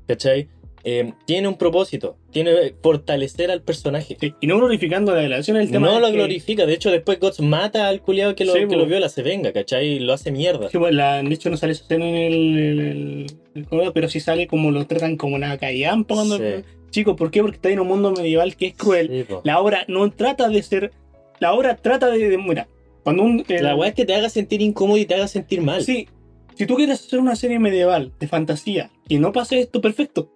¿Cachai? Eh, tiene un propósito. Tiene fortalecer al personaje. Sí, Y no glorificando la violación, el tema No lo que- glorifica. De hecho, después Guts mata al culiado que lo, Sí, que po. lo viola, se venga, ¿cachai? Lo hace mierda. Sí, pues, la- de hecho no sale escena en el, el, el- el pero sí sale como lo tratan como una callampa cuando... Sí. Chicos, ¿por qué? Porque está en un mundo medieval que es cruel. Po. La obra no trata de ser... La obra trata de... de- mira, cuando un... el- La weá es que te haga sentir incómodo y te haga sentir mal. Sí, si tú quieres hacer una serie medieval de fantasía y no pase esto, perfecto.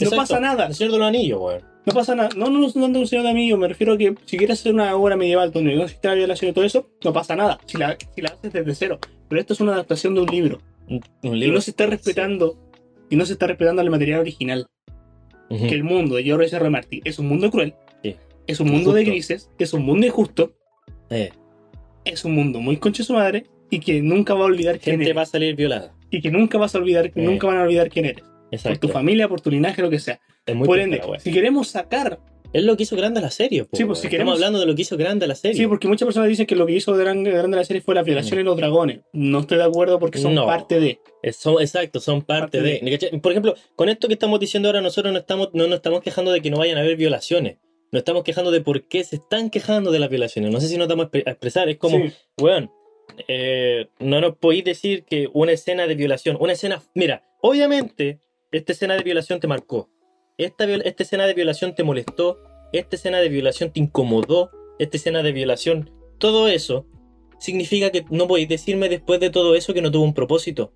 No pasa nada. El Señor de los Anillos, weón. No pasa nada. No, no, no dando un señor de amigo. Me refiero a que si quieres hacer una obra medieval donde no existe la violación y todo eso, no pasa nada. Si la, si la haces desde cero. Pero esto es una adaptación de un libro. Un, un Y libro. no se está respetando. Y no se está respetando el material original. Ujú. Que el mundo de George R. R. Martin es un mundo cruel. Sí. Es un mundo de grises. Es un mundo injusto. Eh, Es un mundo muy concha de su madre. Y que nunca va a olvidar quién gente eres. va a salir violada. Y que nunca vas a olvidar, Eh. nunca van a olvidar quién eres. Por Exacto. tu familia, por tu linaje, lo que sea. Es muy por ende, la si queremos sacar Es lo que hizo grande a la serie, po, Sí, pues, si queremos- Estamos hablando de lo que hizo grande a la serie. Sí, porque muchas personas dicen que lo que hizo grande, grande la serie fue la violación y los dragones. No estoy de acuerdo porque son No. parte de. Son- exacto, son parte, Parte de. ¿cachai? Por ejemplo, con esto que estamos diciendo ahora, nosotros no, estamos, no nos estamos quejando de que no vayan a haber violaciones. Nos estamos quejando de por qué se están quejando de las violaciones. No sé si nos damos a expre- a expresar. Es como, Sí. weón, eh, no nos podéis decir que una escena de violación, una escena. Mira, obviamente, esta escena de violación te marcó. Esta, esta escena de violación te molestó. Esta escena de violación te incomodó. Esta escena de violación. Todo eso significa que no podéis decirme después de todo eso que no tuvo un propósito.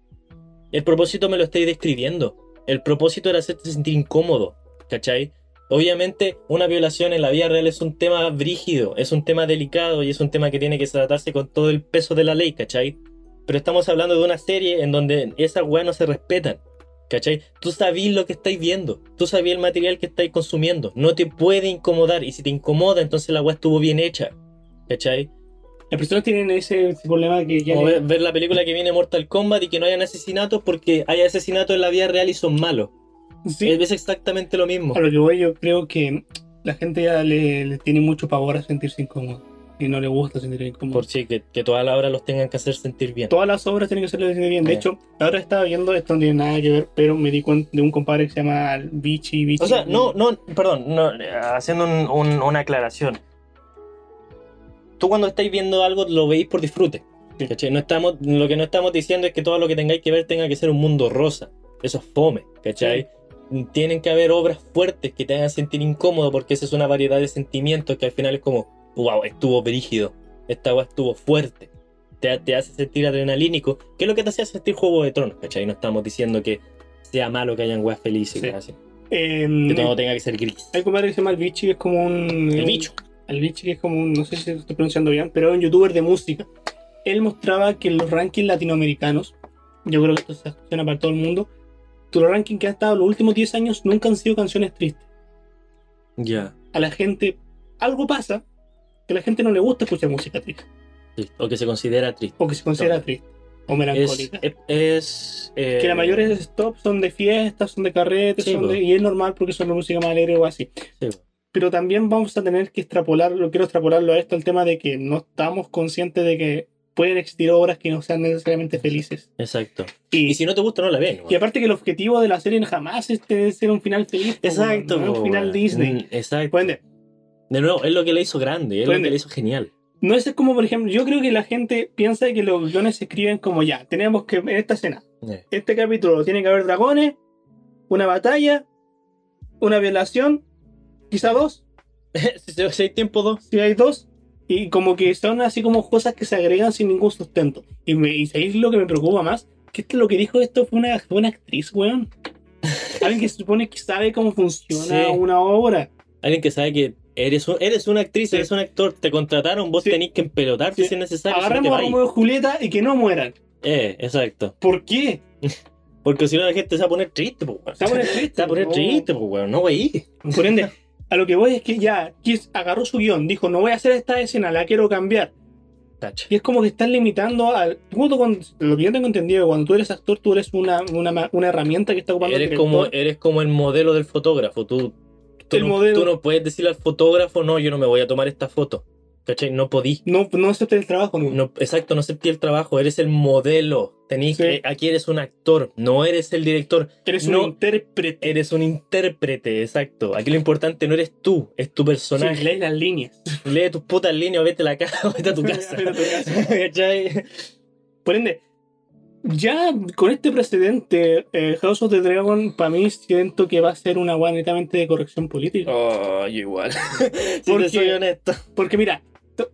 El propósito me lo estáis describiendo. El propósito era hacerte sentir incómodo. ¿Cachai? Obviamente, una violación en la vida real es un tema brígido, es un tema delicado y es un tema que tiene que tratarse con todo el peso de la ley, ¿cachai? Pero estamos hablando de una serie en donde esas weas no se respetan, ¿cachai? Tú sabís lo que estáis viendo, tú sabís el material que estáis consumiendo, no te puede incomodar y si te incomoda, entonces la wea estuvo bien hecha, ¿cachai? Las personas tienen ese, problema que ya. Le- ver, ver la película que viene Mortal Kombat y que no hayan asesinatos porque hay asesinatos en la vida real y son malos. Sí, Es exactamente lo mismo. a lo que voy, yo creo que la gente ya le, le tiene mucho pavor a sentirse incómodo. Y no le gusta sentirse incómodo. Por si que, que toda la hora los tengan que hacer sentir bien. Todas las obras tienen que ser sentir bien. De Eh. hecho, ahora estaba viendo, esto no tiene nada que ver, pero me di cuenta de un compadre que se llama Vichy Vichy. O sea, no, no, perdón, no, haciendo un- un- una aclaración. Tú cuando estáis viendo algo lo veis por disfrute. Sí. ¿cachai? No estamos, lo que no estamos diciendo es que todo lo que tengáis que ver tenga que ser un mundo rosa. Eso es fome, ¿cachai? Tienen que haber obras fuertes que te hagan sentir incómodo porque esa es una variedad de sentimientos que al final es como, wow, estuvo brígido, esta agua estuvo fuerte. Te, te hace sentir adrenalínico, que es lo que te hacía sentir Juego de Tronos, ¿cachai? No estamos diciendo que sea malo que hayan weas felices, Sí. así. Eh, que todo tenga que ser gris. Hay un compadre que se llama el Vichy, que es como un. El bicho. El Vichy, que es como un. No sé si lo estoy pronunciando bien, pero es un youtuber de música. Él mostraba que en los rankings latinoamericanos, yo creo que esto se funciona para todo el mundo, los rankings que han estado los últimos 10 años nunca han sido canciones tristes. Ya. A la gente. Algo pasa que a la gente no le gusta escuchar música triste, Sí, O que se considera triste. o que se considera No. triste, o Es. melancólica. es eh, que la mayoría de stop son de fiestas, son de carretes, Sí, son de- y es normal porque son de música más alegre o así. sí, Pero también vamos a tener que extrapolarlo, quiero extrapolarlo a esto, el tema de que no estamos conscientes de que pueden existir obras que no sean necesariamente felices. Exacto. Y, Y si no te gusta, no la ven. y aparte que el objetivo de la serie jamás es tener- ser un final feliz. Exacto. no un final. Disney. Mm, Exacto. De nuevo, es lo que le hizo grande, es lo que le hizo genial. no es como, por ejemplo, yo creo que la gente piensa que los guiones se escriben como ya, tenemos que, en esta escena, Eh, este capítulo tiene que haber dragones, una batalla, una violación, quizá dos, si hay tiempo, dos. si hay dos, Y como que son así como cosas que se agregan sin ningún sustento. Y, me, y ¿sabéis lo que me preocupa más? Que esto, lo que dijo esto fue una, fue una actriz, weón. Alguien que se supone que sabe cómo funciona Sí. una obra. Alguien que sabe que eres, un- eres una actriz, Sí. eres un actor, te contrataron, vos Sí. tenés que empelotarte si es necesario. Agarramos a. Romeo Julieta y que no mueran. Eh, exacto. ¿Por qué? Porque si no la gente se va a poner triste, pues, weón. Se va a poner triste. Se va a poner triste, pues, weón. No, wey. Por ende, a lo que voy es que ya Kiss agarró su guion, dijo, no voy a hacer esta escena, la quiero cambiar. Y es como que están limitando al. junto con lo que yo tengo entendido, cuando tú eres actor, tú eres una, una, una herramienta que está ocupando el Eres como, director. eres como el modelo del fotógrafo. Tú, tú, El no, modelo. tú no puedes decirle al fotógrafo, no, yo no me voy a tomar esta foto. ¿Cachai? No podí. No, no aceptes el trabajo, no. No, exacto, no acepté el trabajo. Eres el modelo. Sí. que, aquí eres un actor, no eres el director. Eres no. un intérprete. Eres un intérprete, exacto. Aquí lo importante no eres tú, es tu Sí, personaje. lees las líneas. Lee tus putas líneas, vete a la casa, vete a tu casa. Vete a tu casa. ¿Cachai? Por ende, ya con este precedente, eh, House of the Dragon, para mí siento que va a ser una weá netamente de corrección política. Oh, yo igual. si Porque- te soy honesto. Porque mira,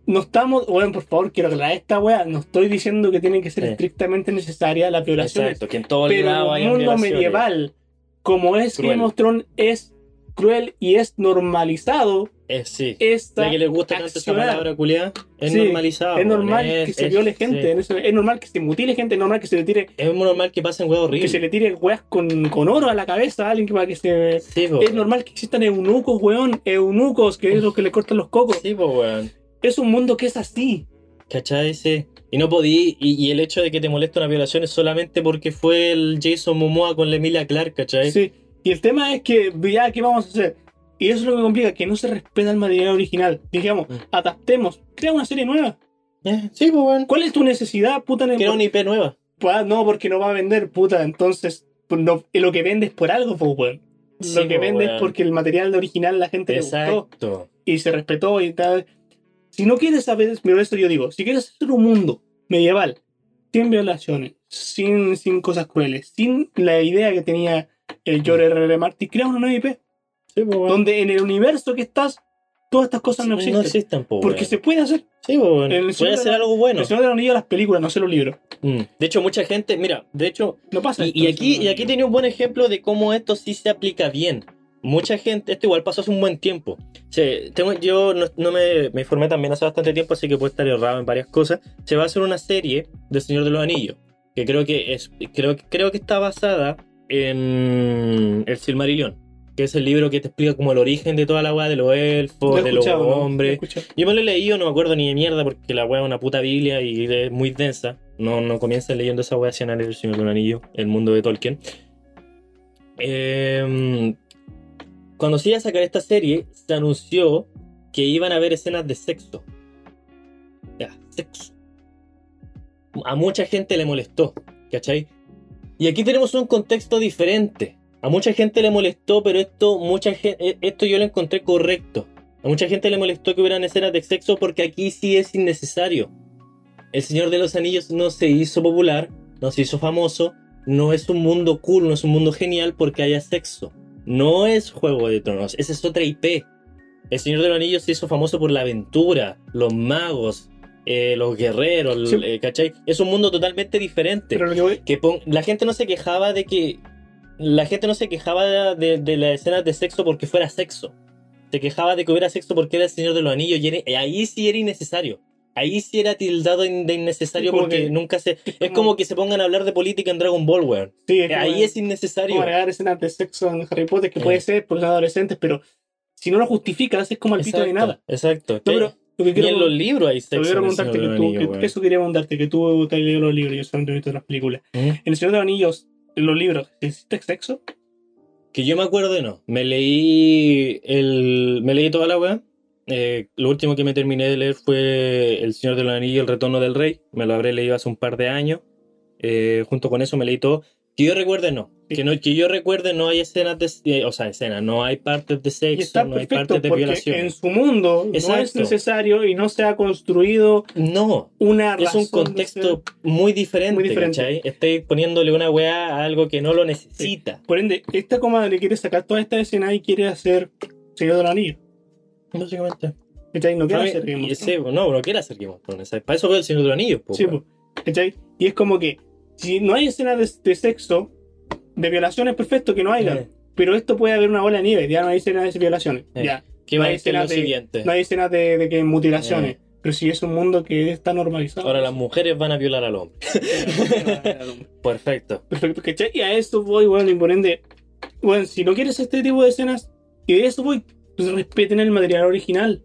no estamos, bueno, por favor, quiero aclarar esta weá, no estoy diciendo que tiene que ser Sí. estrictamente necesaria la violación. Exacto, que en todos Pero lados el mundo medieval, como es Cruel. Game of Thrones, es cruel y es normalizado Eh, sí. esta que les gusta tanto esa palabra culiada, es Sí, normalizado. Es normal es- que se es- viole gente, sí. es, normal que se mutile gente, es normal que se le tire, Es normal que pasen huevos que se horribles. le tire weas con, con oro a la cabeza a alguien que para que se. Po, Es normal que existan eunucos, weón, eunucos, que es lo que le cortan los cocos. Sí, pues, weón. Es un mundo que es así. ¿Cachai? Sí. Y no podí, y, y el hecho de que te moleste una violación es solamente porque fue el Jason Momoa con la Emilia Clark, ¿cachai? Sí. Y el tema es que, ya, ¿qué vamos a hacer? Y eso es lo que complica, que no se respeta el material original. Digamos, Mm. adaptemos, crea una serie nueva. Eh, sí, pues, weón. ¿Cuál es tu necesidad, puta? Era una IP nueva. Pues, no, porque no va a vender, puta. Entonces, pues, no- lo que vende es por algo, pues. Sí, lo que po, vende es weón. porque el material original la gente le gustó Exacto. y se respetó y tal. Si no quieres saber, eso yo digo, si quieres hacer un mundo medieval, sin violaciones, sin, sin cosas crueles, sin la idea que tenía el George R. R. Martin, crea una nueva IP, Sí, pues, weón. donde en el universo que estás, todas estas cosas no existen. No existen, pues, porque weón. se puede hacer. Sí, pues, el Puede hacer la- algo bueno. El Señor de los Anillos, las películas, no sé los libros. Mm. De hecho, mucha gente, mira, de hecho, No pasa y, esto y aquí, y aquí tenía un buen ejemplo de cómo esto sí se aplica bien. Mucha gente, esto igual pasó hace un buen tiempo. Se- tengo, yo no, no me, me informé también hace bastante tiempo, así que puedo estar errado en varias cosas. Se va a hacer una serie del Señor de los Anillos, que creo que es, creo, creo que está basada en el Silmarillion, que es el libro que te explica como el origen de toda la weá de los elfos, Lo de los ¿no? Lo hombres. Yo me lo he leído, no me acuerdo ni de mierda porque la weá es una puta Biblia y es muy densa. No, no comienzas leyendo esa weá si el Señor de un Anillo, el mundo de Tolkien. Em, cuando se iba a sacar esta serie, se anunció que iban a haber escenas de sexo. Ya, sexo. A mucha gente le molestó, ¿cachai? Y aquí tenemos un contexto diferente. A mucha gente le molestó, pero esto, mucha gente, esto yo lo encontré correcto. A mucha gente le molestó que hubieran escenas de sexo porque aquí sí es innecesario. El Señor de los Anillos no se hizo popular, no se hizo famoso, no es un mundo cool, no es un mundo genial porque haya sexo. No es Juego de Tronos, esa es otra IP. El Señor de los Anillos se hizo famoso por la aventura, los magos, eh, los guerreros, Sí. eh, ¿cachai? Es un mundo totalmente diferente Pero que la gente no se quejaba de que la gente no se quejaba de, de las escenas de sexo porque fuera sexo se quejaba de que hubiera sexo porque era el señor de los anillos y era- y ahí sí era innecesario ahí sí era tildado de innecesario Como porque que- nunca se es como- como que se pongan a hablar de política en Dragon Ball weón sí, es como- ahí es como innecesario agregar escenas de sexo en Harry Potter que Eh. puede ser por los adolescentes, pero si no lo justificas es como el pito de nada. exacto No, pero lo que y quiero, en los libros hay lo sexo quiero preguntarte que de tú, Anillos, que- eso quería preguntarte, que tú te has leído los libros, yo solamente he visto las películas. ¿Mm? En El Señor de los Anillos, en los libros, ¿existe sexo? Que yo me acuerdo no. Me leí el. Me leí toda la weá. Eh, lo último que me terminé de leer fue El Señor de los Anillos, El Retorno del Rey. Me lo habré leído hace un par de años. Eh, junto con eso me leí todo. Que yo recuerde no. Sí. Que, no que yo recuerde no hay escenas de. eh, o sea, escenas, no hay partes de Y sexo, no hay partes de violación. en su mundo no es Exacto. necesario y no se ha construido No, una es un razón de ser- contexto muy diferente, Muy diferente. Estáis poniéndole una weá a algo que no lo necesita. Por ende, esta comadre quiere sacar toda esta escena y quiere hacer Señor de los Anillos. Básicamente. ¿Cachai? No quiere hacer Game of y- Thrones. no, no quiere hacer Game of Thrones. Para eso veo el Señor de los Anillos, po, Sí, po, ¿cachai? Y es como que si no hay escenas de, de sexo, de violaciones, perfecto que no haya. Eh, Pero esto puede haber una bola de nieve, ya no hay escenas de violaciones. Eh. Ya. ¿Qué No va hay escenas de- siguiente? No hay escenas de, de que mutilaciones. Eh. Pero si es un mundo que está normalizado. Ahora las mujeres van a violar al hombre. Perfecto. Perfecto, ¿cachai? Y a esto voy, bueno, ende, bueno, si no quieres este tipo de escenas, y de eso voy, respeten el material original.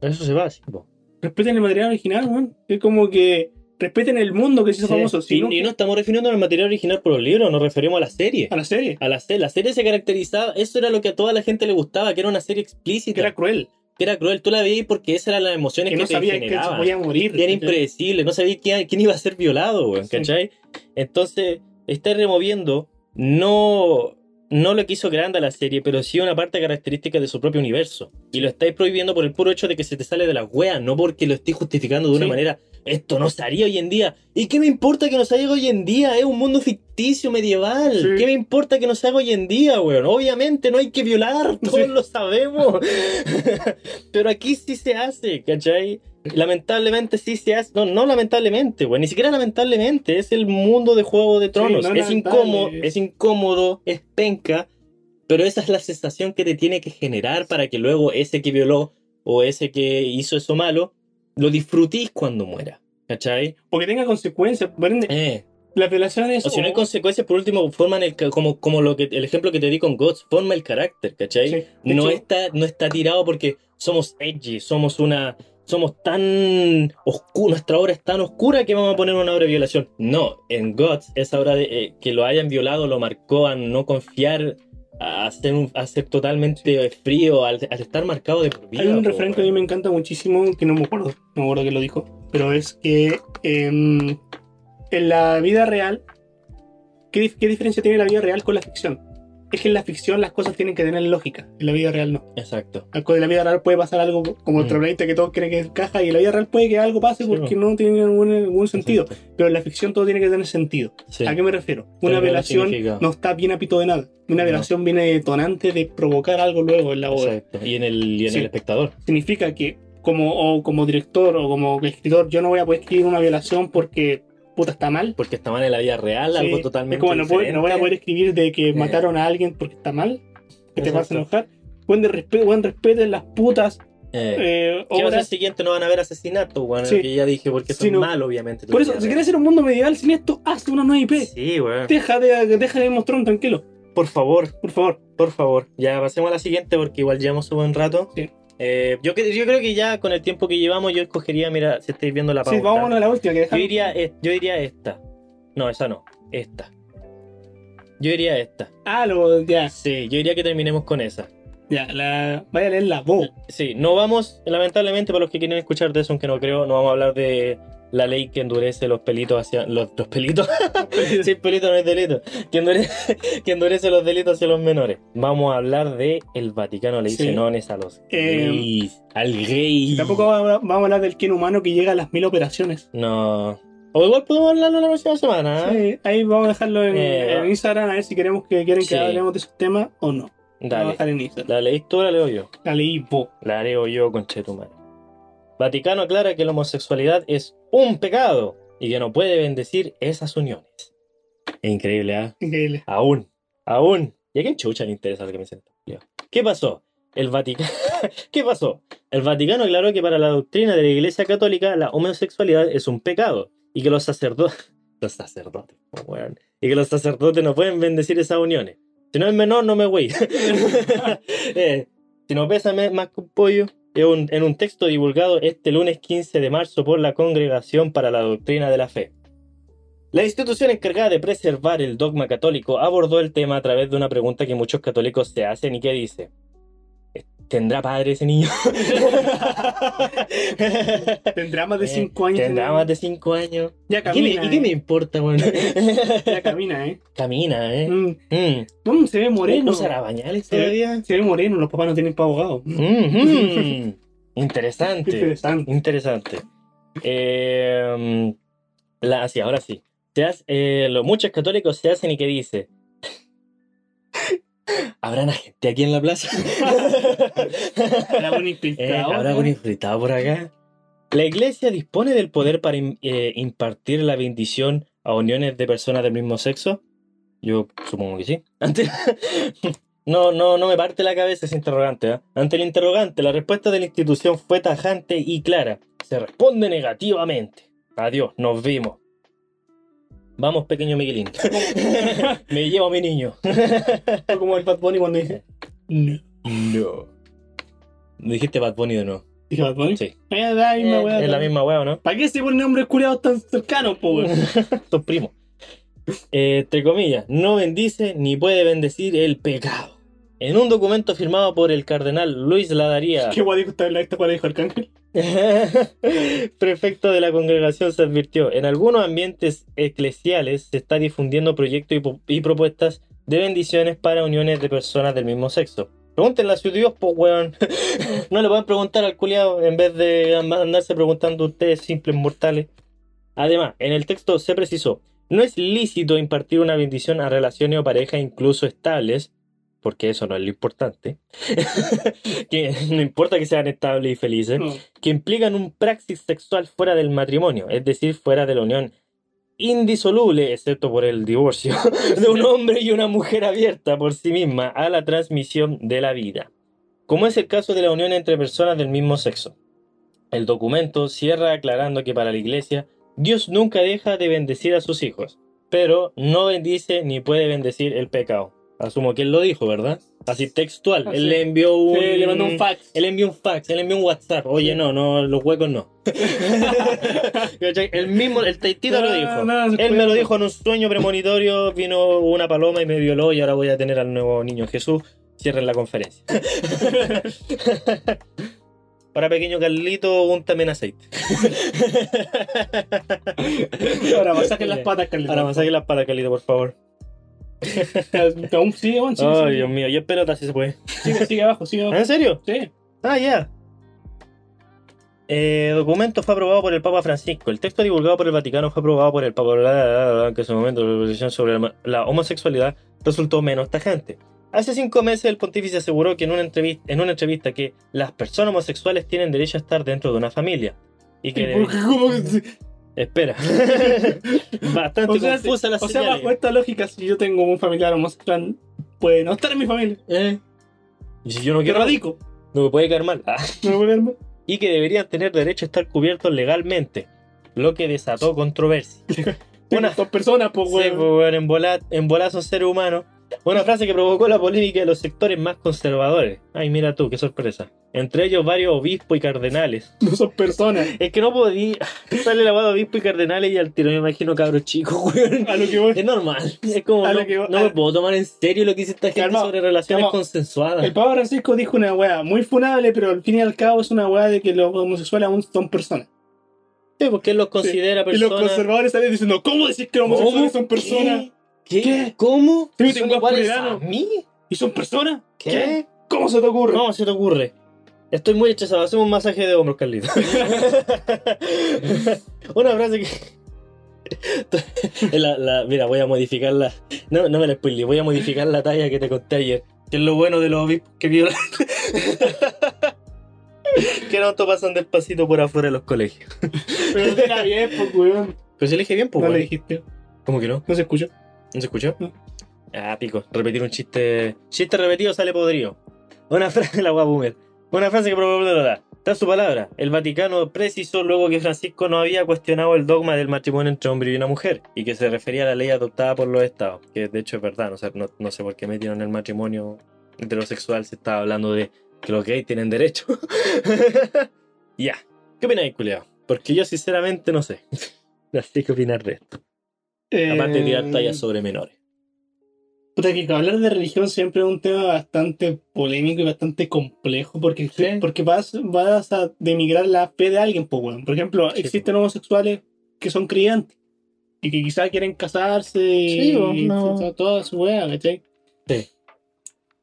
Eso se va po. Respeten el material original, weón. Es como que respeten el mundo que se hizo Sí. famoso. Si y, no, y no estamos refiriendo al material original por los libros, nos referimos a la serie. a la serie, A la serie. La serie se caracterizaba, eso era lo que a toda la gente le gustaba, que era una serie explícita, que era cruel, que era cruel. Tú la veías porque esas eran las emociones que que, no te sabía que se podía morir. Y era impredecible, no sabía quién, quién iba a ser violado, weón, Sí. ¿cachai? Entonces, está removiendo no, no lo que hizo grande a la serie, pero sí una parte característica de su propio universo. Y lo estáis prohibiendo por el puro hecho de que se te sale de las weas, no porque lo estéis justificando de una Sí. manera. Esto no se haría hoy en día. ¿Y qué me importa que no se haga hoy en día? Es un mundo ficticio medieval. Sí. ¿Qué me importa que no se haga hoy en día, weón? Obviamente no hay que violar, todos Sí. lo sabemos. Pero aquí sí se hace, ¿cachai? Lamentablemente sí se hace. No, no lamentablemente, güey. Ni siquiera lamentablemente. Es el mundo de Juego de Tronos. no es, incómodo, es incómodo, es penca. Pero esa es la sensación que te tiene que generar para que luego ese que violó o ese que hizo eso malo lo disfrutís cuando muera. ¿Cachai? O que tenga consecuencias. Eh. las violaciones. O si no hay consecuencias, por último, forman el, como, como lo que, el ejemplo que te di con Gods, forma el carácter, ¿cachai? Sí, no, hecho- está, no está tirado porque somos edgy, somos una. Somos tan oscuros, nuestra obra es tan oscura que vamos a poner una obra de violación. No, en Gods, esa obra de, eh, que lo hayan violado lo marcó a no confiar, a ser, un- a ser totalmente frío, al, al estar marcado de por vida. Hay un refrán que a mí me encanta muchísimo, que no me acuerdo, no me acuerdo quién lo dijo, pero es que em, en la vida real, ¿qué, qué diferencia tiene la vida real con la ficción? Es que en la ficción las cosas tienen que tener lógica, en la vida real no. Exacto. En la vida real puede pasar algo como el Mm. que todos creen que encaja y en la vida real puede que algo pase Sí, porque no tiene ningún, ningún sentido. Exacto. Pero en la ficción todo tiene que tener sentido. Sí. ¿A qué me refiero? Una violación significa- no está bien a pito de nada. Una No. violación viene detonante de provocar algo luego en la obra. Exacto. Y en el, y en Sí. el espectador. significa que como, o como director o como escritor yo no voy a poder escribir una violación porque puta está mal. Porque está mal en la vida real, Sí, algo totalmente es como no, no voy a poder escribir de que Eh. mataron a alguien porque está mal, que te vas a enojar. Buen de respeto, buen respeten las putas Eh, eh, ¿Qué va a ser obras. siguiente? No van a haber asesinatos, bueno, Sí. que ya dije, porque eso Sí, no. mal, obviamente. Por eso, si quieres hacer un mundo medieval sin esto, haz una nueva IP. Sí, weón. Deja de, deja de mostrar tranquilo, Por favor, por favor. por favor. Ya pasemos a la siguiente porque igual llevamos un buen rato. Sí. Eh, yo, cre- yo creo que ya con el tiempo que llevamos, yo escogería, mira, si estáis viendo la pauta. Sí, vamos a la última que yo, dejamos. diría, es- yo diría esta. No, esa no. Esta. Yo diría esta. Ah, lo, ya, Sí, yo diría que terminemos con esa. ya, la, vaya a leer la voz. Sí, no vamos, lamentablemente, para los que quieren escuchar de eso, aunque no creo, no vamos a hablar de la ley que endurece los pelitos hacia. Los, los pelitos. sí, pelito no es delito. Que endurece, que endurece los delitos hacia los menores. Vamos a hablar de el Vaticano le dice Sí. nones a los Eh, gays. Al gay. Tampoco vamos a hablar del Ken humano que llega a las mil operaciones. No. O igual podemos hablarlo la próxima semana. ¿eh? Sí, ahí vamos a dejarlo en, Eh, en Instagram a ver si queremos que quieren que hablemos de esos temas o no. Vamos a Dale. en Instagram. ¿La leís tú o la leo yo? La leí vos. La leo yo, conchetumare. Vaticano aclara que la homosexualidad es un pecado y que no puede bendecir esas uniones. Es increíble, ¿ah? Increíble. Aún, aún. ¿Y a quién chucha le interesa lo que me siento? ¿Qué pasó? El Vaticano. ¿Qué pasó? El Vaticano aclaró que para la doctrina de la Iglesia Católica la homosexualidad es un pecado y que los sacerdotes. Los sacerdotes, oh, weón. Y que los sacerdotes no pueden bendecir esas uniones. Si no es menor, no me güey. Eh, si no pesa más que un pollo. En un, texto divulgado este lunes 15 de marzo por la Congregación para la Doctrina de la Fe. La institución encargada de preservar el dogma católico abordó el tema a través de una pregunta que muchos católicos se hacen y que dice: ¿Tendrá padre ese niño? Tendrá más de Eh, 5 años. ¿Tendrá más de 5 años? Ya ¿Y qué me, camina. y qué me eh. importa, weón? Ya camina, ¿eh? Camina, ¿eh? Mm. Mm. Mm, se ve moreno. ¿Usará bañales Se ve-? Se ve moreno, los papás no tienen para abogado. Mhm. Interesante. Interesante. Interesante. Eh, la, sí, ahora sí. Se hace- eh, los muchos católicos se hacen y que dice. ¿Habrá gente aquí en la plaza? Eh. ¿Habrá algún infiltrado por acá? La iglesia dispone del poder para eh, impartir la bendición a uniones de personas del mismo sexo. Yo supongo que sí. No, no, no me parte la cabeza ese interrogante. ¿ah? Ante el interrogante, la respuesta de la institución fue tajante y clara. Se responde negativamente. Adiós, nos vimos. Vamos, pequeño Miguelín. me llevo a mi niño. Fue como el Bad Bunny cuando dice. No. No. ¿Dijiste Bad Bunny o no? Dije Bad Bunny. Sí. Eh, da la misma Eh, weá, es la misma wea, ¿o ¿no? ¿Para qué se ponen nombres curados tan cercanos, po? Son primos. Eh, entre comillas, no bendice ni puede bendecir el pecado. En un documento firmado por el cardenal Luis Ladaría, ¿Qué guay esta esta cual dijo Arcángel? prefecto de la congregación, se advirtió, en algunos ambientes eclesiales se está difundiendo proyectos y propuestas de bendiciones para uniones de personas del mismo sexo. Pregúntenle a su Dios, pues, weón. no le pueden preguntar al culiado en vez de andarse preguntando a ustedes, simples mortales. Además, en el texto se precisó, no es lícito impartir una bendición a relaciones o parejas incluso estables, porque eso no es lo importante, que no importa que sean estables y felices, No. que implican un praxis sexual fuera del matrimonio, es decir, fuera de la unión indisoluble, excepto por el divorcio, de un hombre y una mujer abierta por sí misma a la transmisión de la vida, como es el caso de la unión entre personas del mismo sexo. El documento cierra aclarando que para la Iglesia Dios nunca deja de bendecir a sus hijos, pero no bendice ni puede bendecir el pecado. Asumo que él lo dijo, ¿verdad? Así textual. Ah, él sí. le envió un... Sí, le mandó un fax. Él envió un fax, él envió un WhatsApp. Oye, no, no, los huecos no. El mismo, el taitito lo dijo. no, él me lo dijo en un sueño premonitorio, vino una paloma y me violó y ahora voy a tener al nuevo niño Jesús. Cierren la conferencia. Para pequeño Carlito, úntame en aceite. Ahora masaquen las patas, Carlito. Ahora masaquen las patas, Carlito, por favor. Aún sigue, weón. Sigue, Ay, sigue, Dios mío, y es pelota si se puede. sigue, sigue abajo, sigue abajo. ¿En serio? Sí. Ah, ya. Eh, documento fue aprobado por el Papa Francisco. El texto divulgado por el Vaticano fue aprobado por el Papa, bla, bla, bla, bla, que en su momento la posición sobre la, homosexualidad resultó menos tajante. Hace cinco meses el pontífice aseguró que en una, entrevista, en una entrevista que las personas homosexuales tienen derecho a estar dentro de una familia. Y que... ¿Y por qué? ¿Cómo que Espera. Bastante O sea, confusa la O sea, bajo esta lógica, si yo tengo un familiar homosexual, puede no estar en mi familia. Eh. Y si yo no quiero, radico. no me puede caer mal. Ah. No me puede dar más. y que deberían tener derecho a estar cubiertos legalmente, lo que desató controversia. Una, Dos personas, pues, sí, weón. pues, weón, en bola, en bola son seres humanos. Una frase que provocó la polémica de los sectores más conservadores. Ay, mira tú, qué sorpresa. Entre ellos varios obispos y cardenales. No son personas. Es que no podía. Sale la de obispo y cardenales y al tiro me imagino cabros chicos, weón. A lo que voy. Es normal. Es como, A no, lo que voy- no a- me puedo tomar en serio lo que dice esta gente Calma, sobre relaciones calma. consensuadas. El Papa Francisco dijo una weá muy funable, pero al fin y al cabo es una weá de que los homosexuales aún son personas. Sí, porque él los considera Y los personas. conservadores salen diciendo, ¿cómo decís que los homosexuales son personas? ¿Qué? ¿Qué? ¿Cómo? ¿Son iguales a mí? ¿Y son personas? ¿Qué? ¿Cómo se te ocurre? ¿Cómo se te ocurre? Estoy muy hechizado. Hacemos un masaje de hombros, Carlito. Una frase que... La- la- mira, voy a modificar la... No, no me la spoilé. Voy a modificar la talla que te conté ayer. Que es lo bueno de los obispos que violan. que no pasan despacito por afuera de los colegios. Pero era bien, pues, weón. Pero si le dije bien, pues, No le weón. dijiste. ¿Cómo que no? No se escuchó. ¿No se escuchó? Ah, pico. Repetir un chiste. Chiste repetido sale podrido. Una frase, la boomer. Una frase que probablemente lo da. Su palabra. El Vaticano precisó luego que Francisco no había cuestionado el dogma del matrimonio entre hombre y una mujer y que se refería a la ley adoptada por los estados. Que de hecho es verdad. No sé, no, no sé por qué metieron el matrimonio heterosexual. Se estaba hablando de que los gays tienen derecho. ya. ¿Qué opináis, culiao? Porque yo sinceramente no sé. No sé qué opinar de esto. Aparte de tirar Eh, tallas sobre menores. Puta, que hablar de religión siempre es un tema bastante polémico y bastante complejo porque, Sí. porque vas, vas a demigrar la fe de alguien, pues. Por ejemplo, Sí, existen homosexuales que son creyentes y que quizás quieren casarse Sí, y, no. toda su weá, ¿cachai? Sí.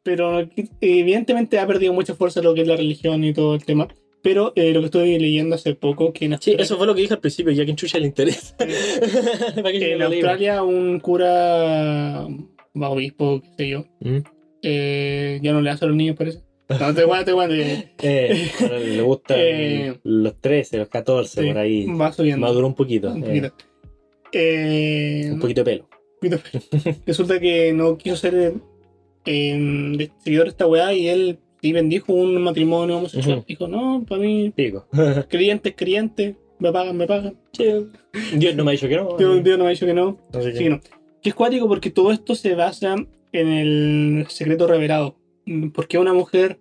Pero evidentemente ha perdido mucha fuerza lo que es la religión y todo el tema. Pero eh, lo que estoy leyendo hace poco, que en Sí, Australia, eso fue lo que dije al principio, ya que en chucha le interesa. ¿Para qué que yo en? Australia un cura, obispo, qué sé yo, ¿Mm? Eh, ya no le hace a los niños, parece. No, te cuento, te cuento. Eh, le gustan Eh, los 13, los 14, Sí, por ahí. Va subiendo. Maduró un poquito. Un poquito. Eh, un poquito de pelo. poquito. Resulta que no quiso ser de- seguidor de esta weá y él sí bendijo un matrimonio homosexual. Ujú. Dijo, no, para mí, Pico. creyentes, creyentes, me pagan, me pagan. Dios no me ha dicho que no. Dios, Dios no me ha dicho que no. Así que- Sí, no. Que es cuático porque todo esto se basa en el secreto revelado. ¿Por qué una mujer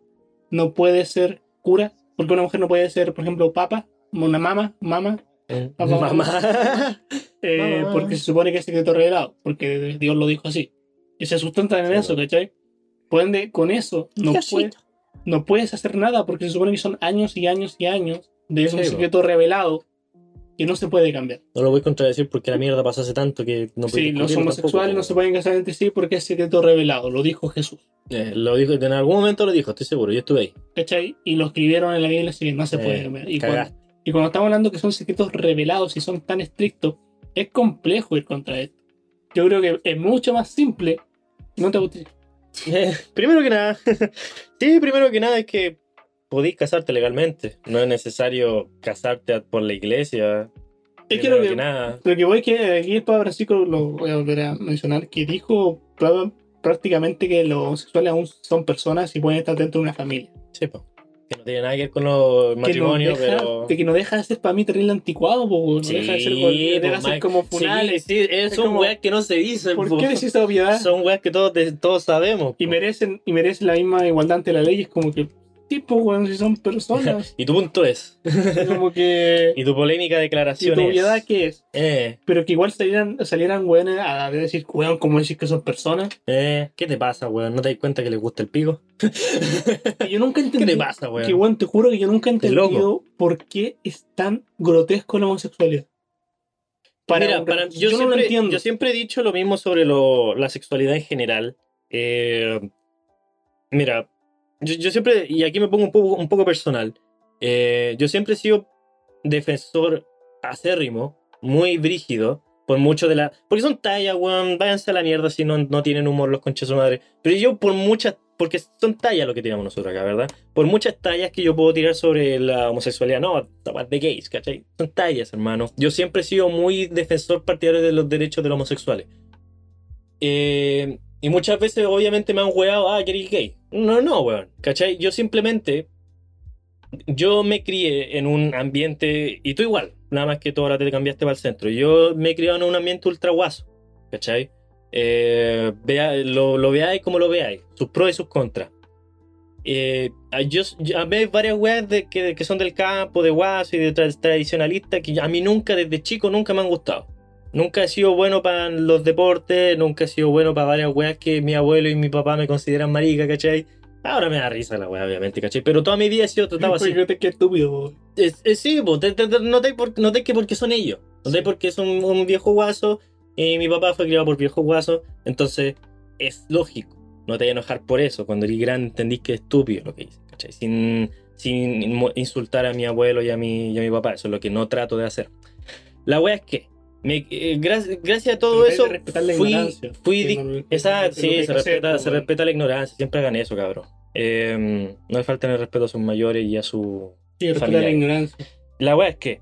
no puede ser cura? ¿Por qué una mujer no puede ser, por ejemplo, papa? Una mama, mama. Eh, Papá. Mamá. Eh, Mamá. porque se supone que es secreto revelado. Porque Dios lo dijo así. Y se sustentan en Sí, eso. ¿cachai? Por ende, con eso no, Diosito. puedes, no puedes hacer nada porque se supone que son años y años y años de un Sí, secreto revelado que no se puede cambiar. No lo voy a contradecir porque la mierda pasó hace tanto que no sí, los homosexuales tampoco, no se pueden casar entre sí porque es secreto revelado, lo dijo Jesús. Eh, lo dijo, en algún momento lo dijo, estoy seguro, yo estuve ahí. ¿Cachai? Y lo escribieron en la Biblia, así que no se Eh, puede cambiar. Y cuando, y cuando estamos hablando que son secretos revelados y son tan estrictos, es complejo ir contra esto. Yo creo que es mucho más simple. No te gusta. Eh, primero que nada, sí, primero que nada es que podéis casarte legalmente. No es necesario casarte por la iglesia. Es que lo que, que, nada. lo que voy es que aquí el Papa Francisco, lo voy a volver a mencionar, que dijo pr- prácticamente que los homosexuales aún son personas y pueden estar dentro de una familia. Sí, po. Que no tiene nada que ver con los matrimonios, no deja, pero. de que no deja de ser para mí terrible anticuado, po, no Sí, deja de ser, po, deja de ser como Sí, funales. sí, Es son como- weas que no se dicen. ¿Por po. qué decís esa obviedad? Son weas que todos, todos sabemos. y merecen, y merecen la misma igualdad ante la ley. Es como que, tipo, weón, si son personas. Y tu punto es. Como que. Y tu polémica ¿Y declaración tu es. obviedad qué es? Eh, Pero que igual salieran, salieran weones a decir, weón, ¿cómo decir que son personas? eh, ¿qué te pasa, weón? ¿No te das cuenta que le gusta el pico? Y yo nunca entendí. ¿Qué te pasa, weón? Que, weón, te juro que yo nunca he entendido por qué es tan grotesco la homosexualidad. Mira, un- para- no yo, lo siempre, entiendo. yo siempre he dicho lo mismo sobre lo- la sexualidad en general. Eh, mira, yo, yo siempre, y aquí me pongo un poco, un poco personal, eh, yo siempre he sido defensor acérrimo, muy brígido, por mucho de la... Porque son tallas, weón, váyanse a la mierda si no, no tienen humor los conches su madre. Pero yo por muchas... Porque son tallas lo que tiramos nosotros acá, ¿verdad? Por muchas tallas que yo puedo tirar sobre la homosexualidad. No, de gays, ¿cachai? Son tallas, hermano. Yo siempre he sido muy defensor partidario de los derechos de los homosexuales. Eh, y muchas veces, obviamente, me han weado, ah, que gay. No, no, weón. ¿Cachai? Yo simplemente. Yo me crié en un ambiente. Y tú igual, nada más que tú ahora te cambiaste para el centro. Yo me he criado en un ambiente ultra guaso. ¿Cachai? Eh, vea, lo, lo veáis como lo veáis. Sus pros y sus contras. Eh, yo, yo- a mí varias weas de, que, que son del campo, de guaso y de tra- tradicionalista que a mí nunca, desde chico, nunca me han gustado. Nunca he sido bueno para los deportes, nunca he sido bueno para varias weas que mi abuelo y mi papá me consideran marica, ¿cachai? Ahora me da risa la wea, obviamente, ¿cachai? Pero toda mi vida he sido tratado así. Porque qué estúpido. Es, es- sí, pues, te- notáis por- que porque son ellos. Notáis porque es un, un viejo guaso y mi papá fue criado por viejo guaso. Entonces, es lógico. No te vayas a enojar por eso. Cuando eres grande entendís que es estúpido lo que dices, ¿cachai? Sin, sin insultar a mi abuelo y a mi, y a mi papá. Eso es lo que no trato de hacer. La wea es que, me, eh, gra- gracias a todo eso, la fui, fui no- esa, sí, se hacer, respeta, se respeta la ignorancia. Siempre hagan eso, cabrón. Eh, no le falten el respeto a sus mayores y a su Sí, respetar la ignorancia. la wea es que,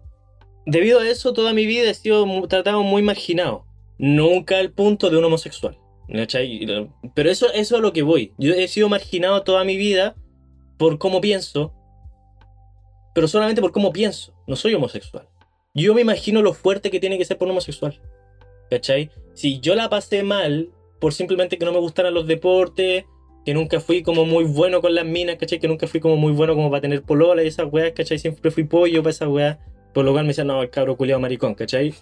debido a eso, toda mi vida he sido tratado muy marginado. Nunca al punto de un homosexual. ¿cachai? Pero eso, eso es a lo que voy. Yo he sido marginado toda mi vida por cómo pienso, pero solamente por cómo pienso. No soy homosexual. Yo me imagino lo fuerte que tiene que ser por un homosexual. ¿Cachai? Si yo la pasé mal por simplemente que no me gustaran los deportes, que nunca fui como muy bueno con las minas, ¿cachai? Que nunca fui como muy bueno como para tener polola y esas weas, ¿cachai? Siempre fui pollo para esas weas. Por lo cual me decían, no, el cabro culiado maricón, ¿cachai?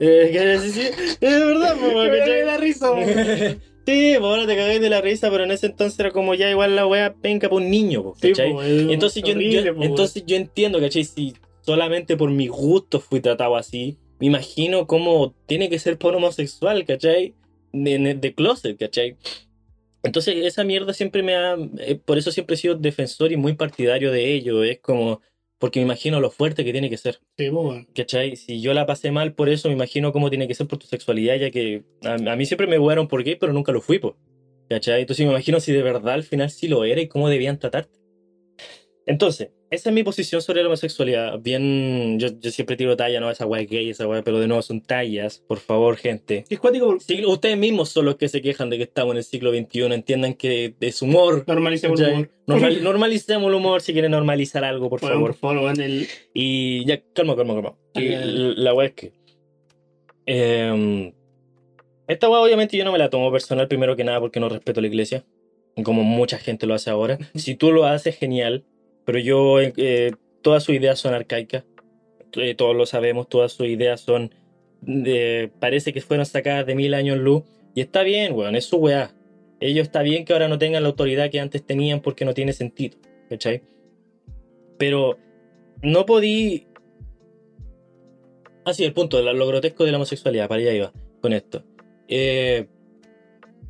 Eh, sí, sí, es verdad, po, Me ¿cachai? cagué la risa. Sí, pues ahora te cagáis de la risa, pero en ese entonces era como ya igual la wea penca por un niño, po, Sí, ¿cachai? po, es entonces, yo, horrible, yo- po, entonces yo entiendo, ¿cachai? Si solamente por mi gusto fui tratado así, me imagino cómo tiene que ser por homosexual, ¿cachai? De, de, de closet, ¿cachai? Entonces esa mierda siempre me ha... eh, por eso siempre he sido defensor y muy partidario de ello. Es como... Porque me imagino lo fuerte que tiene que ser. Sí, po, weón. ¿Cachai? Si yo la pasé mal por eso, me imagino cómo tiene que ser por tu sexualidad, ya que a, a mí siempre me jugaron por gay, pero nunca lo fui, po. ¿Cachai? Entonces me imagino si de verdad al final sí lo era y cómo debían tratarte. Entonces, esa es mi posición sobre la homosexualidad. Bien, yo, yo siempre tiro talla, no, esa es gay, esa weá, pero de nuevo son tallas, por favor, gente. Es cuático, ustedes mismos son los que se quejan de que estamos en el siglo XXI, entiendan que es humor. normalicemos el humor. Normal- normalicemos el humor si quieren normalizar algo, por favor. por favor, el- Y ya, calma, calma, calma. Y Ah. la weá es que. em, esta weá, obviamente, yo no me la tomo personal, primero que nada, porque no respeto a la iglesia. Como mucha gente lo hace ahora. Si tú lo haces, genial. Pero yo. eh, todas sus ideas son arcaicas. Eh, todos lo sabemos, todas sus ideas son. de- parece que fueron sacadas de mil años luz. Y está bien, weón, es su weá. Ellos está bien que ahora no tengan la autoridad que antes tenían porque no tiene sentido. ¿Cachai? Pero no podí. Ah, sí, el punto, lo grotesco de la homosexualidad, para allá iba con esto. Eh,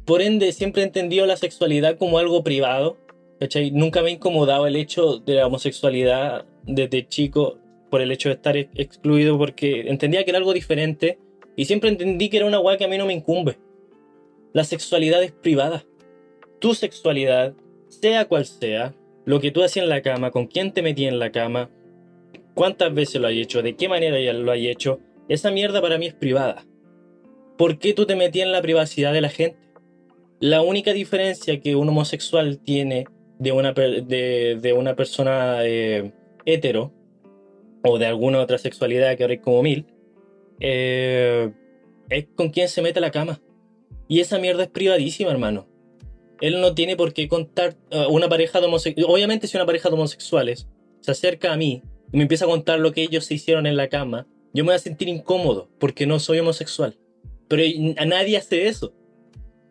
por ende, siempre he entendido la sexualidad como algo privado. ¿Cachai? Nunca me ha incomodado el hecho de la homosexualidad desde chico por el hecho de estar ex- excluido porque entendía que era algo diferente y siempre entendí que era una weá que a mí no me incumbe. La sexualidad es privada. Tu sexualidad, sea cual sea, lo que tú hacías en la cama, con quién te metías en la cama, cuántas veces lo has hecho, de qué manera lo has hecho, esa mierda para mí es privada. ¿Por qué tú te metías en la privacidad de la gente? La única diferencia que un homosexual tiene de una, de, de una persona eh, hetero o de alguna otra sexualidad que ahora hay como mil, eh, es con quién se mete a la cama. Y esa mierda es privadísima, hermano. Él no tiene por qué contar uh, una pareja de homosexuales. Obviamente, si una pareja de homosexuales se acerca a mí y me empieza a contar lo que ellos se hicieron en la cama, yo me voy a sentir incómodo porque no soy homosexual. Pero a nadie hace eso.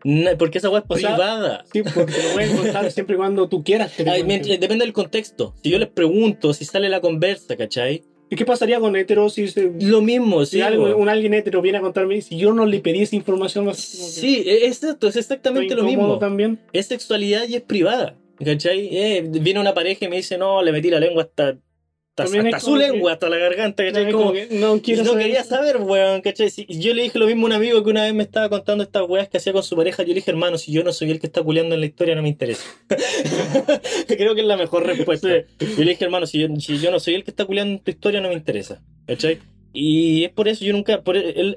Na- porque esa weá es privada. Sí, porque te lo pueden contar siempre y cuando tú quieras. que Ay, mientras- depende del contexto. Si yo les pregunto, si sale la conversa, ¿cachai? ¿Y qué pasaría con heteros si, se- Lo mismo, si sí. algo- un alguien hetero viene a contarme si yo no le pedí esa información? que Sí, es exacto, es exactamente lo mismo. también. Es sexualidad y es privada. ¿Cachai? Eh, viene una pareja y me dice, no, le metí la lengua hasta, hasta, su lengua, hasta la garganta, ¿cachai? Como, como que no quiero no saber quería saber, weón, ¿cachai? Si- yo le dije lo mismo a un amigo que una vez me estaba contando estas weas que hacía con su pareja. Yo le dije, hermano, si yo no soy el que está culeando en la historia, no me interesa. Creo que es la mejor respuesta. Yo le dije, hermano, si yo, si yo no soy el que está culeando en tu historia, no me interesa. ¿Cachai? Y es por eso yo nunca, por el-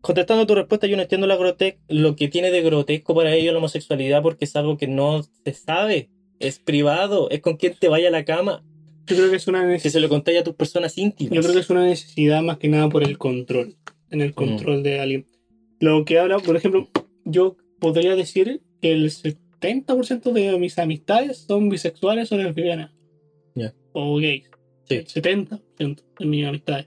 contestando a tu respuesta, yo no entiendo la grote- lo que tiene de grotesco para ellos la homosexualidad porque es algo que no se sabe, es privado, es con quien te vaya a la cama, Yo creo que es una que necesidad. se lo contáis a tus personas íntimas. Yo creo que es una necesidad más que nada por el control. En el control de alguien. Lo que habla, por ejemplo, yo podría decir que el 70% de mis amistades son bisexuales o lesbianas. Ya. O gays. Sí. El 70% de mis amistades.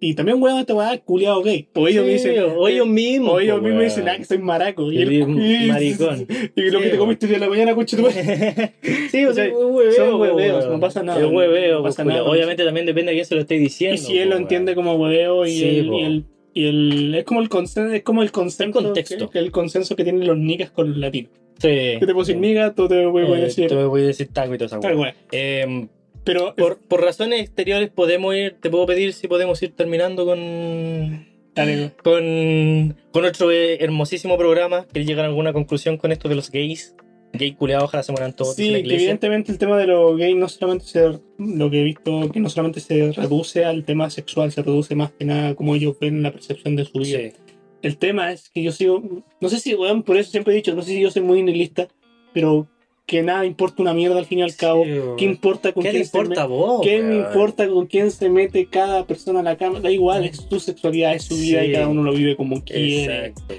Y también, weón, te voy a dar culiado gay. O ellos me Sí, dicen. o ellos mismos. O ellos mismos dicen, ah, que soy maraco. Y el- maricón. Y lo Sí, que te comiste en la mañana, coche tu sí, o sea, Sí, un hueveo, son hueveos, no pasa nada. Es hueveo, No pasa pues, nada. Obviamente también depende de quién se lo esté diciendo. Y si él lo entiende como hueveo y, Sí, el, y, el, y el- es como el consenso, es como el consenso, El contexto. Que, el consenso que tienen los niggas con los latinos. Sí. Que te puedo decir niga, tú te voy a Eh, decir. te voy a decir taco y weá. Em, Pero por, por razones exteriores podemos ir, te puedo pedir si podemos ir terminando con dale, con, con nuestro eh, hermosísimo programa. ¿Quieres llegar a alguna conclusión con esto de los gays? Gay culeados, ojalá se mueran todos. dice Sí, la que evidentemente el tema de los gays no solamente se, lo que he visto, que no solamente se reduce al tema sexual, se reduce más que nada como ellos ven la percepción de su vida. Sí. El tema es que yo sigo, no sé si, weón, por eso siempre he dicho, no sé si yo soy muy nihilista, pero que nada importa una mierda al fin y al cabo. Sí. ¿Qué importa con ¿Qué quién importa se a vos? ¿Qué me importa con quién se mete cada persona a la cama? Da igual, es tu sexualidad, es su vida Sí. y cada uno lo vive como quiere. Exacto.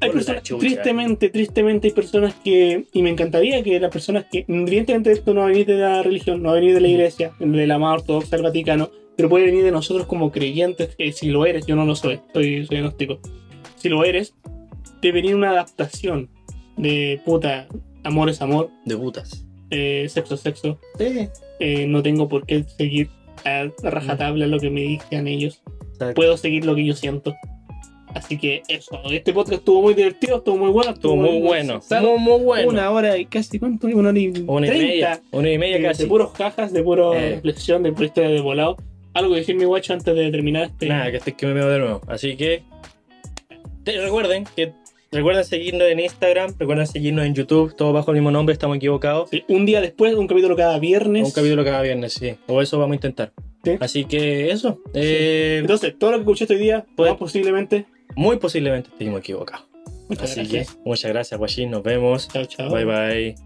Hay personas, tristemente, tristemente hay personas que, y me encantaría que las personas que, evidentemente esto no va a venir de la religión, no va a venir de la iglesia, de la más ortodoxa del Vaticano, pero puede venir de nosotros como creyentes, que si lo eres, yo no lo soy, soy, soy agnóstico. Si lo eres, debe venir una adaptación de puta, amor es amor, De putas. eh, sexo es sexo, Sí. eh, no tengo por qué seguir a rajatabla lo que me digan ellos, Exacto. puedo seguir lo que yo siento. Así que eso, este podcast estuvo muy divertido, estuvo muy bueno, Estuvo muy bueno. sensato. Muy, muy bueno. Una hora y casi, ¿cuánto? Una hora y Una y media. Una y media de, casi. de puros jajas, de pura Eh. reflexión, de pura historia de volado. Algo que decir mi guacho antes de terminar este. Nada, que este que me veo de nuevo. Así que te- recuerden que Recuerden seguirnos en Instagram, recuerden seguirnos en YouTube, todo bajo el mismo nombre, estamos equivocados. Sí, un día después, un capítulo cada viernes. Un capítulo cada viernes, sí. O eso vamos a intentar. Sí. Así que eso. eh, Entonces, todo lo que escuchaste hoy día, Pues- más posiblemente. muy posiblemente estuvimos equivocados. Muchas Así gracias. que muchas gracias, Guachín. Nos vemos. Chao, chao. Bye bye.